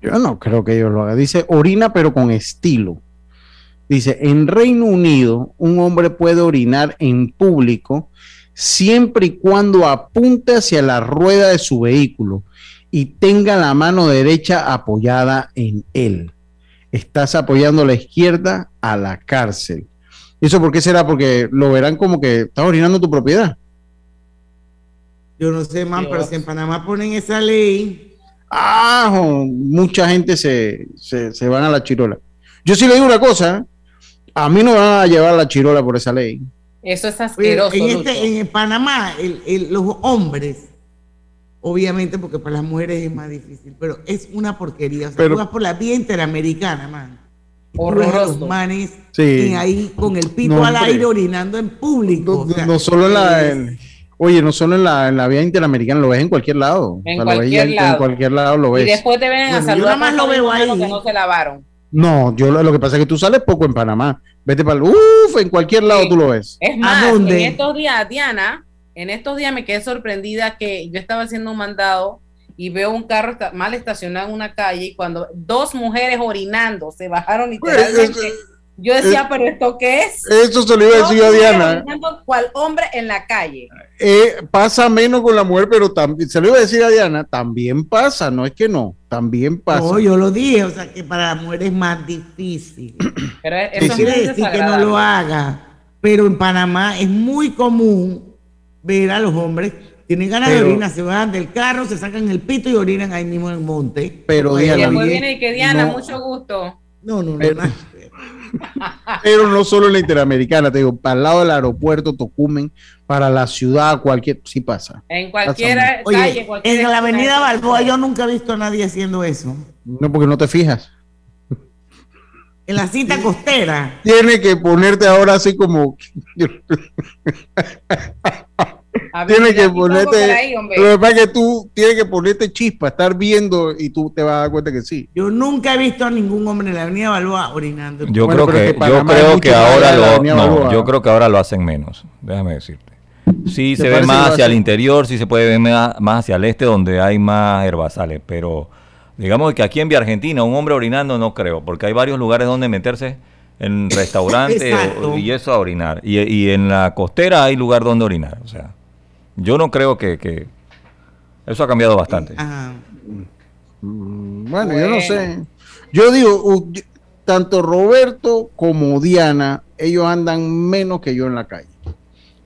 Speaker 2: Yo no creo que ellos lo hagan. Dice, orina pero con estilo. Dice, en Reino Unido un hombre puede orinar en público siempre y cuando apunte hacia la rueda de su vehículo y tenga la mano derecha apoyada en él. Estás apoyando la izquierda a la cárcel. ¿Eso por qué será? Porque lo verán como que estás orinando tu propiedad.
Speaker 1: Yo no sé, man, pero si en Panamá ponen esa ley.
Speaker 2: Ah, mucha gente se, se, se van a la chirola. Yo sí le digo una cosa, a mí no me van a llevar a la chirola por esa ley.
Speaker 3: Eso es
Speaker 1: Oye,
Speaker 3: asqueroso.
Speaker 1: en, este, en Panamá, el- el- los hombres, obviamente porque para las mujeres es más difícil, pero es una porquería. O sea,
Speaker 2: Pero-
Speaker 1: tú vas por la vía interamericana, man. Y
Speaker 3: Horroroso.
Speaker 1: ves a Los manes
Speaker 2: Sí.
Speaker 1: ahí con el pito
Speaker 2: No,
Speaker 1: al aire orinando en público. o sea,
Speaker 2: no solo en la, en- oye, no solo en la, en la vía interamericana, lo ves en cualquier lado.
Speaker 3: En
Speaker 2: lo ves
Speaker 3: cualquier
Speaker 2: ya en-
Speaker 3: lado.
Speaker 2: En cualquier lado lo
Speaker 3: Y
Speaker 2: ves.
Speaker 3: después te ven a
Speaker 1: Bueno, yo
Speaker 3: saludar.
Speaker 1: nada más lo veo ahí.
Speaker 3: Que no se lavaron.
Speaker 2: No, yo lo, lo que pasa es que tú sales poco en Panamá. Vete para el. Uf, en cualquier lado
Speaker 3: Sí.
Speaker 2: tú lo ves.
Speaker 3: Es más,
Speaker 1: dónde?
Speaker 3: en estos días, Diana, en estos días me quedé sorprendida que yo estaba haciendo un mandado y veo un carro mal estacionado en una calle y cuando dos mujeres orinando se bajaron literalmente. Yo decía, pero ¿esto qué es?
Speaker 2: Eso se lo iba a decir yo a Diana.
Speaker 3: orinando cual hombre en la calle.
Speaker 2: Eh, pasa menos con la mujer, pero también, se lo iba a decir a Diana, también pasa, no es que no, también pasa.
Speaker 1: No, yo lo dije, o sea que para la mujer es más difícil. <clears throat>
Speaker 3: Pero eso
Speaker 1: quiere
Speaker 3: es
Speaker 1: decir que no lo haga, pero en Panamá es muy común ver a los hombres, tienen ganas
Speaker 2: Pero-
Speaker 1: de orinar, se van del carro, se sacan el pito y orinan ahí mismo en el monte.
Speaker 2: Pero,
Speaker 1: Oye,
Speaker 2: Diana,
Speaker 3: después viene y que Diana,
Speaker 2: no.
Speaker 3: mucho gusto.
Speaker 1: No, no, no.
Speaker 2: Pero-
Speaker 1: nada. <laughs>
Speaker 2: Pero no solo en la Interamericana, te digo, para el lado del aeropuerto Tocumen, para la ciudad, cualquier, sí pasa.
Speaker 3: En cualquier
Speaker 1: Oye,
Speaker 3: calle, cualquier
Speaker 1: en la avenida. Balboa yo nunca he visto a nadie haciendo eso.
Speaker 2: No, porque no te fijas.
Speaker 1: En la cinta costera.
Speaker 2: Tienes que ponerte ahora así como. <laughs> Tienes que ponerte.
Speaker 3: ahí,
Speaker 2: lo que pasa es que tú tienes que ponerte chispa, estar viendo y tú te vas a dar cuenta que sí.
Speaker 1: Yo nunca he visto a ningún hombre en la avenida Balboa orinando.
Speaker 10: Yo
Speaker 2: Bueno,
Speaker 10: creo que,
Speaker 2: que
Speaker 10: yo creo que ahora lo no, yo creo que ahora lo hacen menos. Déjame decirte. Sí
Speaker 2: ¿Te
Speaker 10: se ve más hacia el interior, sí se puede ver más, más hacia el este donde hay más herbazales, pero digamos que aquí en Vía Argentina un hombre orinando no creo, porque hay varios lugares donde meterse en restaurantes <laughs> y eso a orinar. Y, y en la costera hay lugar donde orinar. O sea, yo no creo que, que eso ha cambiado bastante.
Speaker 1: Ajá.
Speaker 2: Mm, Bueno, yo no sé. Yo digo, tanto Roberto como Diana, ellos andan menos que yo en la calle.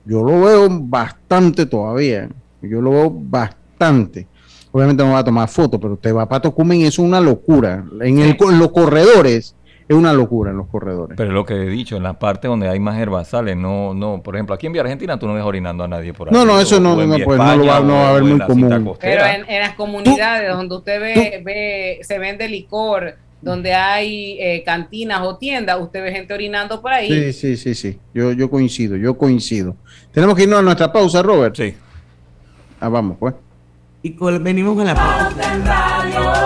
Speaker 2: Yo lo veo bastante todavía. Yo lo veo bastante. Obviamente no va a tomar fotos, pero usted va para Tocumen es una locura. En, el, en los corredores es una locura en los corredores.
Speaker 10: Pero es lo que he dicho, en la parte donde hay más herbazales, no, no, por ejemplo, aquí en Vía Argentina tú no ves orinando a nadie por ahí.
Speaker 2: No, no, eso no, no, pues, no, lo va, no va a haber muy común.
Speaker 3: Pero en, en, las comunidades donde usted ve, ve, se vende licor, donde hay eh, cantinas o tiendas, usted ve gente orinando por ahí.
Speaker 2: Sí, sí, sí, sí. Yo, yo coincido, yo coincido. Tenemos que irnos a nuestra pausa, Robert.
Speaker 10: Sí.
Speaker 2: Ah, vamos, pues.
Speaker 1: Y con, venimos con la pausa.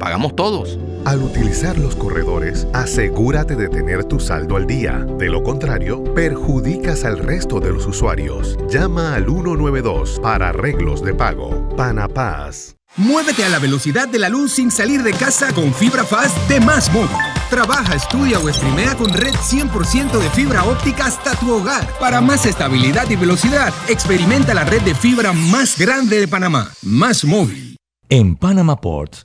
Speaker 21: pagamos todos.
Speaker 22: Al utilizar los corredores, asegúrate de tener tu saldo al día. De lo contrario, perjudicas al resto de los usuarios. Llama al 192 para arreglos de pago. Panapaz.
Speaker 23: Muévete a la velocidad de la luz sin salir de casa con fibra fast de Más Móvil. Trabaja, estudia o streamea con red 100% de fibra óptica hasta tu hogar. Para más estabilidad y velocidad, experimenta la red de fibra más grande de Panamá. Más Móvil.
Speaker 10: En Panama Ports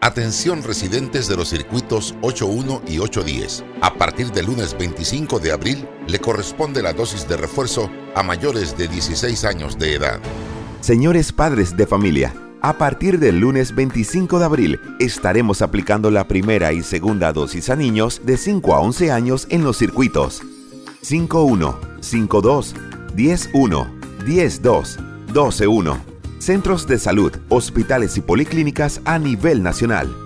Speaker 24: Atención residentes de los circuitos 81 y 810. A partir del lunes 25 de abril le corresponde la dosis de refuerzo a mayores de 16 años de edad.
Speaker 25: Señores padres de familia, a partir del lunes 25 de abril estaremos aplicando la primera y segunda dosis a niños de 5 a 11 años en los circuitos 51, 52, 101, 102, 121 centros de salud, hospitales y policlínicas a nivel nacional.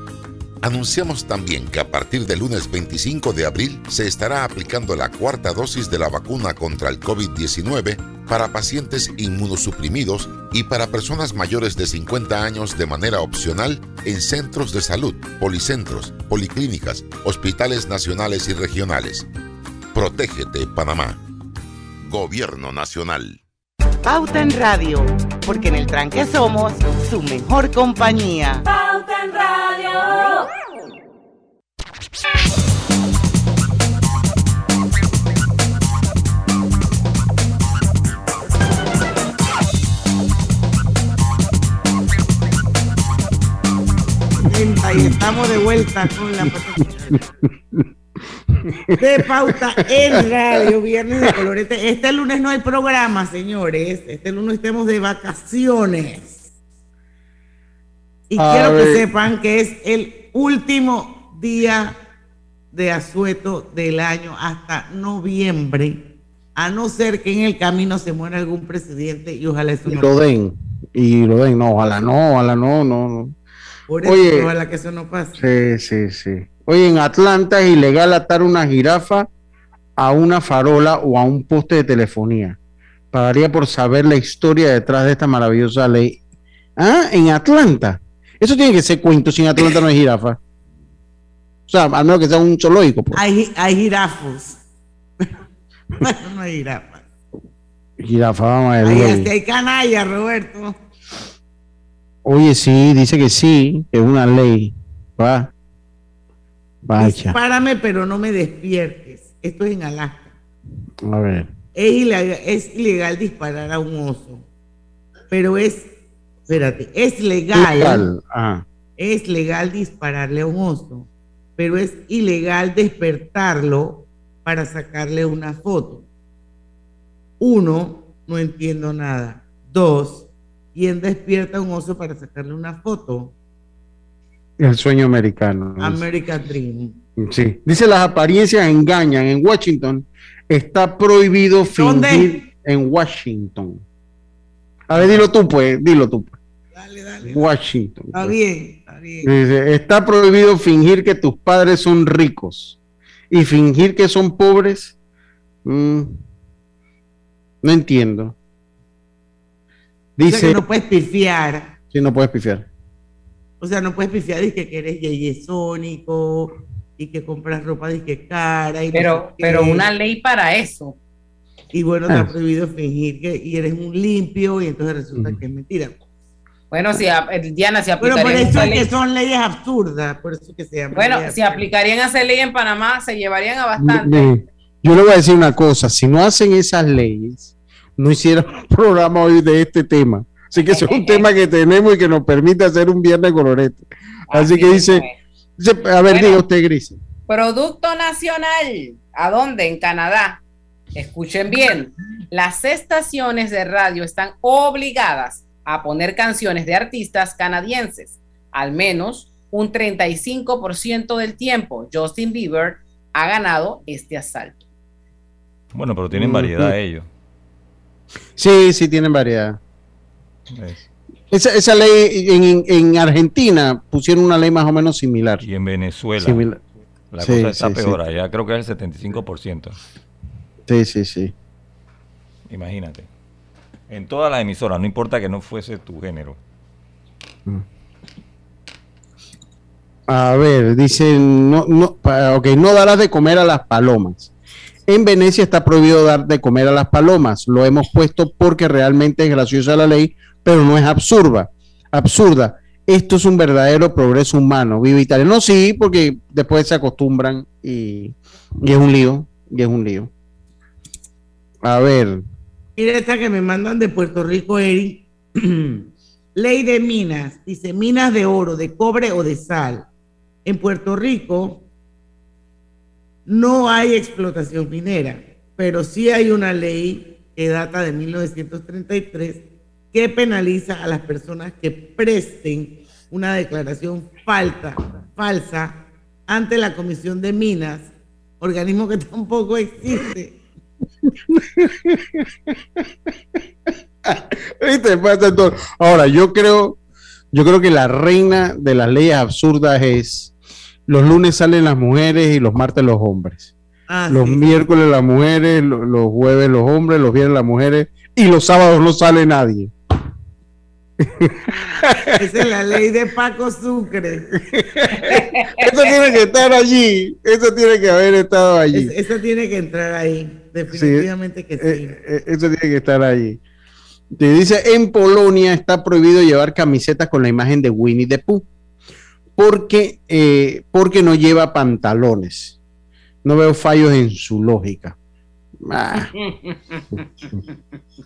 Speaker 24: Anunciamos también que a partir del lunes 25 de abril se estará aplicando la cuarta dosis de la vacuna contra el COVID-19 para pacientes inmunosuprimidos y para personas mayores de 50 años de manera opcional en centros de salud, policentros, policlínicas, hospitales nacionales y regionales. Protégete, Panamá. Gobierno Nacional.
Speaker 1: Pauta en Radio, porque en el tranque somos su mejor compañía.
Speaker 4: Pauta en Radio.
Speaker 1: Ahí estamos de vuelta con la <laughs> <laughs> de pauta en radio, viernes de colorete. Este lunes no hay programa, señores. Este lunes estamos de vacaciones. Y
Speaker 2: A
Speaker 1: quiero
Speaker 2: ver.
Speaker 1: que sepan que es el último día de asueto del año hasta noviembre, a no ser que en el camino se muera algún presidente y ojalá eso
Speaker 2: Y
Speaker 1: no
Speaker 2: lo den. Y lo den. No, ojalá no, ojalá no, no, no.
Speaker 1: Por eso, ojalá que eso no pase.
Speaker 2: Sí, sí, sí. Oye, en Atlanta es ilegal atar una jirafa a una farola o a un poste de telefonía. Pagaría por saber la historia detrás de esta maravillosa ley. Ah, en Atlanta. Eso tiene que ser cuento, si en Atlanta no hay jirafa. O sea, al menos que sea un zoológico. pues.
Speaker 1: Hay, hay jirafos. <laughs> no hay jirafas.
Speaker 2: Jirafa, vamos a ver.
Speaker 1: Hay canalla, Roberto.
Speaker 2: Oye, sí, dice que sí, que es una ley. Va. Vaya.
Speaker 1: Párame, pero no me despiertes. Esto es en Alaska.
Speaker 2: A ver.
Speaker 1: Es ilegal, es ilegal disparar a un oso. Pero es, espérate, es legal.
Speaker 2: Legal, ajá.
Speaker 1: Es legal dispararle a un oso. Pero es ilegal despertarlo para sacarle una foto. Uno, no entiendo nada. Dos, ¿quién despierta a un oso para sacarle una foto?
Speaker 2: El sueño americano.
Speaker 1: American Dream.
Speaker 2: Sí. Dice las apariencias engañan. En Washington está prohibido
Speaker 1: ¿Dónde?
Speaker 2: fingir en Washington. A ver, dilo tú, pues, dilo tú. pues. Washington.
Speaker 1: Está
Speaker 2: pues.
Speaker 1: bien, está bien.
Speaker 2: Dice, está prohibido fingir que tus padres son ricos y fingir que son pobres. mm, no entiendo.
Speaker 1: O sea,
Speaker 2: Dice,
Speaker 1: que no puedes pifiar.
Speaker 2: si no puedes pifiar.
Speaker 1: O sea, no puedes pifiar y que eres yeyesónico y que compras ropa que cara. Y no
Speaker 3: Pero,
Speaker 1: sé
Speaker 3: pero una ley para eso.
Speaker 1: Y bueno,
Speaker 2: Ah.
Speaker 1: está prohibido fingir que y eres un limpio y entonces resulta que es mentira.
Speaker 3: Bueno, si a- Diana, si
Speaker 1: Bueno, por
Speaker 3: aplicarían
Speaker 1: eso es que son leyes absurdas, por eso que se llama.
Speaker 3: bueno, si aplicarían esa ley en Panamá, se llevarían a bastante.
Speaker 2: Yo le voy a decir una cosa, si no hacen esas leyes, no hicieran un <laughs> programa hoy de este tema. Así que ese es un tema que tenemos y que nos permite hacer un viernes colorete. Así, que dice, dice, a ver,
Speaker 3: Bueno.
Speaker 2: diga usted, Gris.
Speaker 3: Producto nacional. ¿A dónde? En Canadá. Escuchen bien. Las estaciones de radio están obligadas a poner canciones de artistas canadienses. Al menos un 35% del tiempo, Justin Bieber ha ganado este asalto.
Speaker 10: Bueno, pero tienen variedad ellos.
Speaker 2: Sí, sí, tienen variedad.
Speaker 10: Es-
Speaker 2: Esa, esa ley en, en Argentina pusieron una ley más o menos similar.
Speaker 10: Y en Venezuela.
Speaker 2: Similar.
Speaker 10: La
Speaker 2: Sí,
Speaker 10: cosa está
Speaker 2: sí,
Speaker 10: peor.
Speaker 2: sí.
Speaker 10: Allá creo que es el 75%.
Speaker 2: Sí, sí, sí.
Speaker 10: Imagínate. En todas las emisoras, no importa que no fuese tu género.
Speaker 2: A ver, dice, no, no, ok, no darás de comer a las palomas. En Venecia está prohibido dar de comer a las palomas. Lo hemos puesto porque realmente es graciosa la ley, pero no es absurda. Absurda. Esto es un verdadero progreso humano. Viva Italia. No, sí, porque después se acostumbran y, y es un lío. Y es un lío. A ver,
Speaker 1: Mira esta que me mandan de Puerto Rico, Eri. <clears throat> Ley de minas. Dice minas de oro, de cobre o de sal. En Puerto Rico no hay explotación minera, pero sí hay una ley que data de 1933 que penaliza a las personas que presten una declaración falta, falsa ante la Comisión de Minas, organismo que <laughs> tampoco existe.
Speaker 2: ¿Viste? Pasa todo. Ahora, yo creo, yo creo que la reina de las leyes absurdas es los lunes salen las mujeres y los martes los hombres.
Speaker 1: Ah,
Speaker 2: los
Speaker 1: sí.
Speaker 2: miércoles las mujeres, lo- los, jueves los hombres, los viernes las mujeres y los sábados no sale nadie. <laughs>
Speaker 1: Esa es la ley de Paco Sucre. <laughs>
Speaker 2: Eso tiene que estar allí. Eso tiene que haber estado allí.
Speaker 1: Es- Eso tiene que entrar ahí. Definitivamente que sí.
Speaker 2: Eh, eh, eso tiene que estar allí. Te dice, en Polonia está prohibido llevar camisetas con la imagen de Winnie the Pooh porque, eh, porque no lleva pantalones. No veo fallos en su lógica. Ah, <laughs>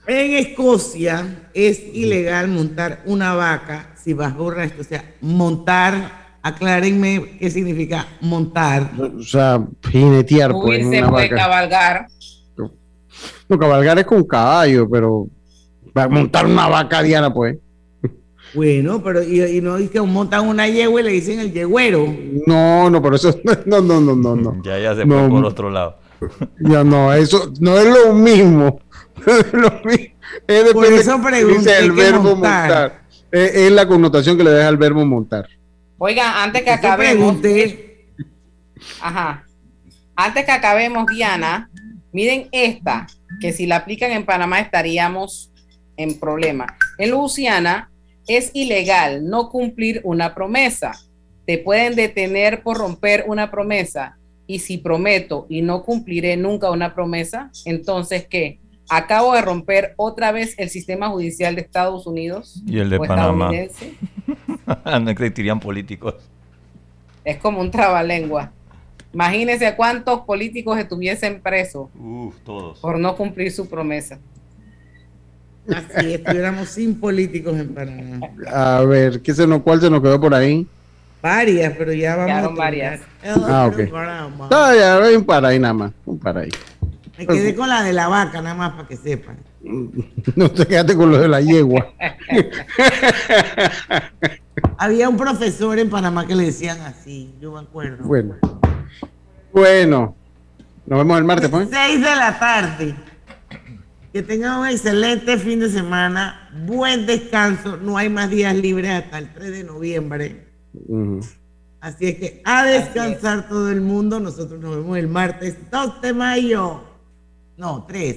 Speaker 1: En Escocia es ilegal montar una vaca si vas borracho. O sea, montar, aclárenme qué significa montar.
Speaker 2: o sea, jinetear pues, en una
Speaker 3: puede
Speaker 2: vaca.
Speaker 3: cabalgar.
Speaker 2: No, cabalgar es con caballo, pero para montar una vaca diana, pues.
Speaker 1: Bueno, pero y, y no es que montan una yegua y le dicen el yegüero.
Speaker 2: No, no, pero eso <laughs> no, no, no, no, no.
Speaker 10: Ya, ya se
Speaker 2: No,
Speaker 10: fue por otro lado. <laughs>
Speaker 2: Ya no, eso no es lo mismo. <laughs> Es lo mismo. Es
Speaker 1: Por eso pregunté
Speaker 2: el verbo
Speaker 1: montar.
Speaker 2: montar. Es, es la connotación que le deja al verbo montar.
Speaker 3: Oigan, antes que acabemos. Ajá. Antes que acabemos, Diana, Miren esta, que si la aplican en Panamá estaríamos en problema. En Luciana es ilegal no cumplir una promesa. Te pueden detener por romper una promesa. Y si prometo y no cumpliré nunca una promesa, entonces ¿qué? Acabo de romper otra vez el sistema judicial de Estados Unidos.
Speaker 10: Y el de
Speaker 3: o
Speaker 10: Panamá.
Speaker 3: estadounidense. <laughs>
Speaker 10: no existirían políticos.
Speaker 3: Es como un trabalengua. Imagínense a cuántos políticos estuviesen presos
Speaker 10: Uf, todos.
Speaker 3: por no cumplir su promesa.
Speaker 1: Así estuviéramos sin políticos en Panamá.
Speaker 2: A ver, ¿qué se nos, ¿cuál se nos quedó por ahí?
Speaker 1: Varias, pero ya vamos
Speaker 3: Quedaron
Speaker 1: a
Speaker 3: varias.
Speaker 1: terminar.
Speaker 2: Ah, ok. No, ya, hay un para ahí nada más. Un para ahí.
Speaker 1: Me quedé con la de la vaca, nada más para que sepan. <laughs>
Speaker 2: No te quedaste con lo de la yegua. <laughs>
Speaker 1: Había un profesor en Panamá que le decían así, yo me acuerdo.
Speaker 2: Bueno. Bueno. Nos vemos el martes, pues.
Speaker 1: 6 de la tarde. Que tengan un excelente fin de semana, buen descanso, no hay más días libres hasta el 3 de noviembre. Así es que a descansar todo el mundo. Nosotros nos vemos el martes 2 de mayo. No, 3.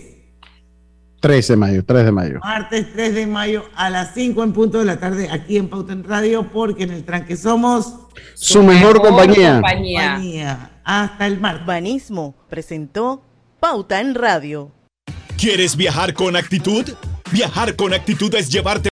Speaker 2: 13 de mayo, 3 de mayo.
Speaker 1: Martes 3 de mayo a las 5 en punto de la tarde aquí en Pauta en Radio, porque en el tranque somos
Speaker 2: Su mejor compañía.
Speaker 1: compañía. Hasta el martes.
Speaker 26: Urbanismo presentó Pauta en Radio.
Speaker 27: ¿Quieres viajar con actitud? Viajar con actitud es llevarte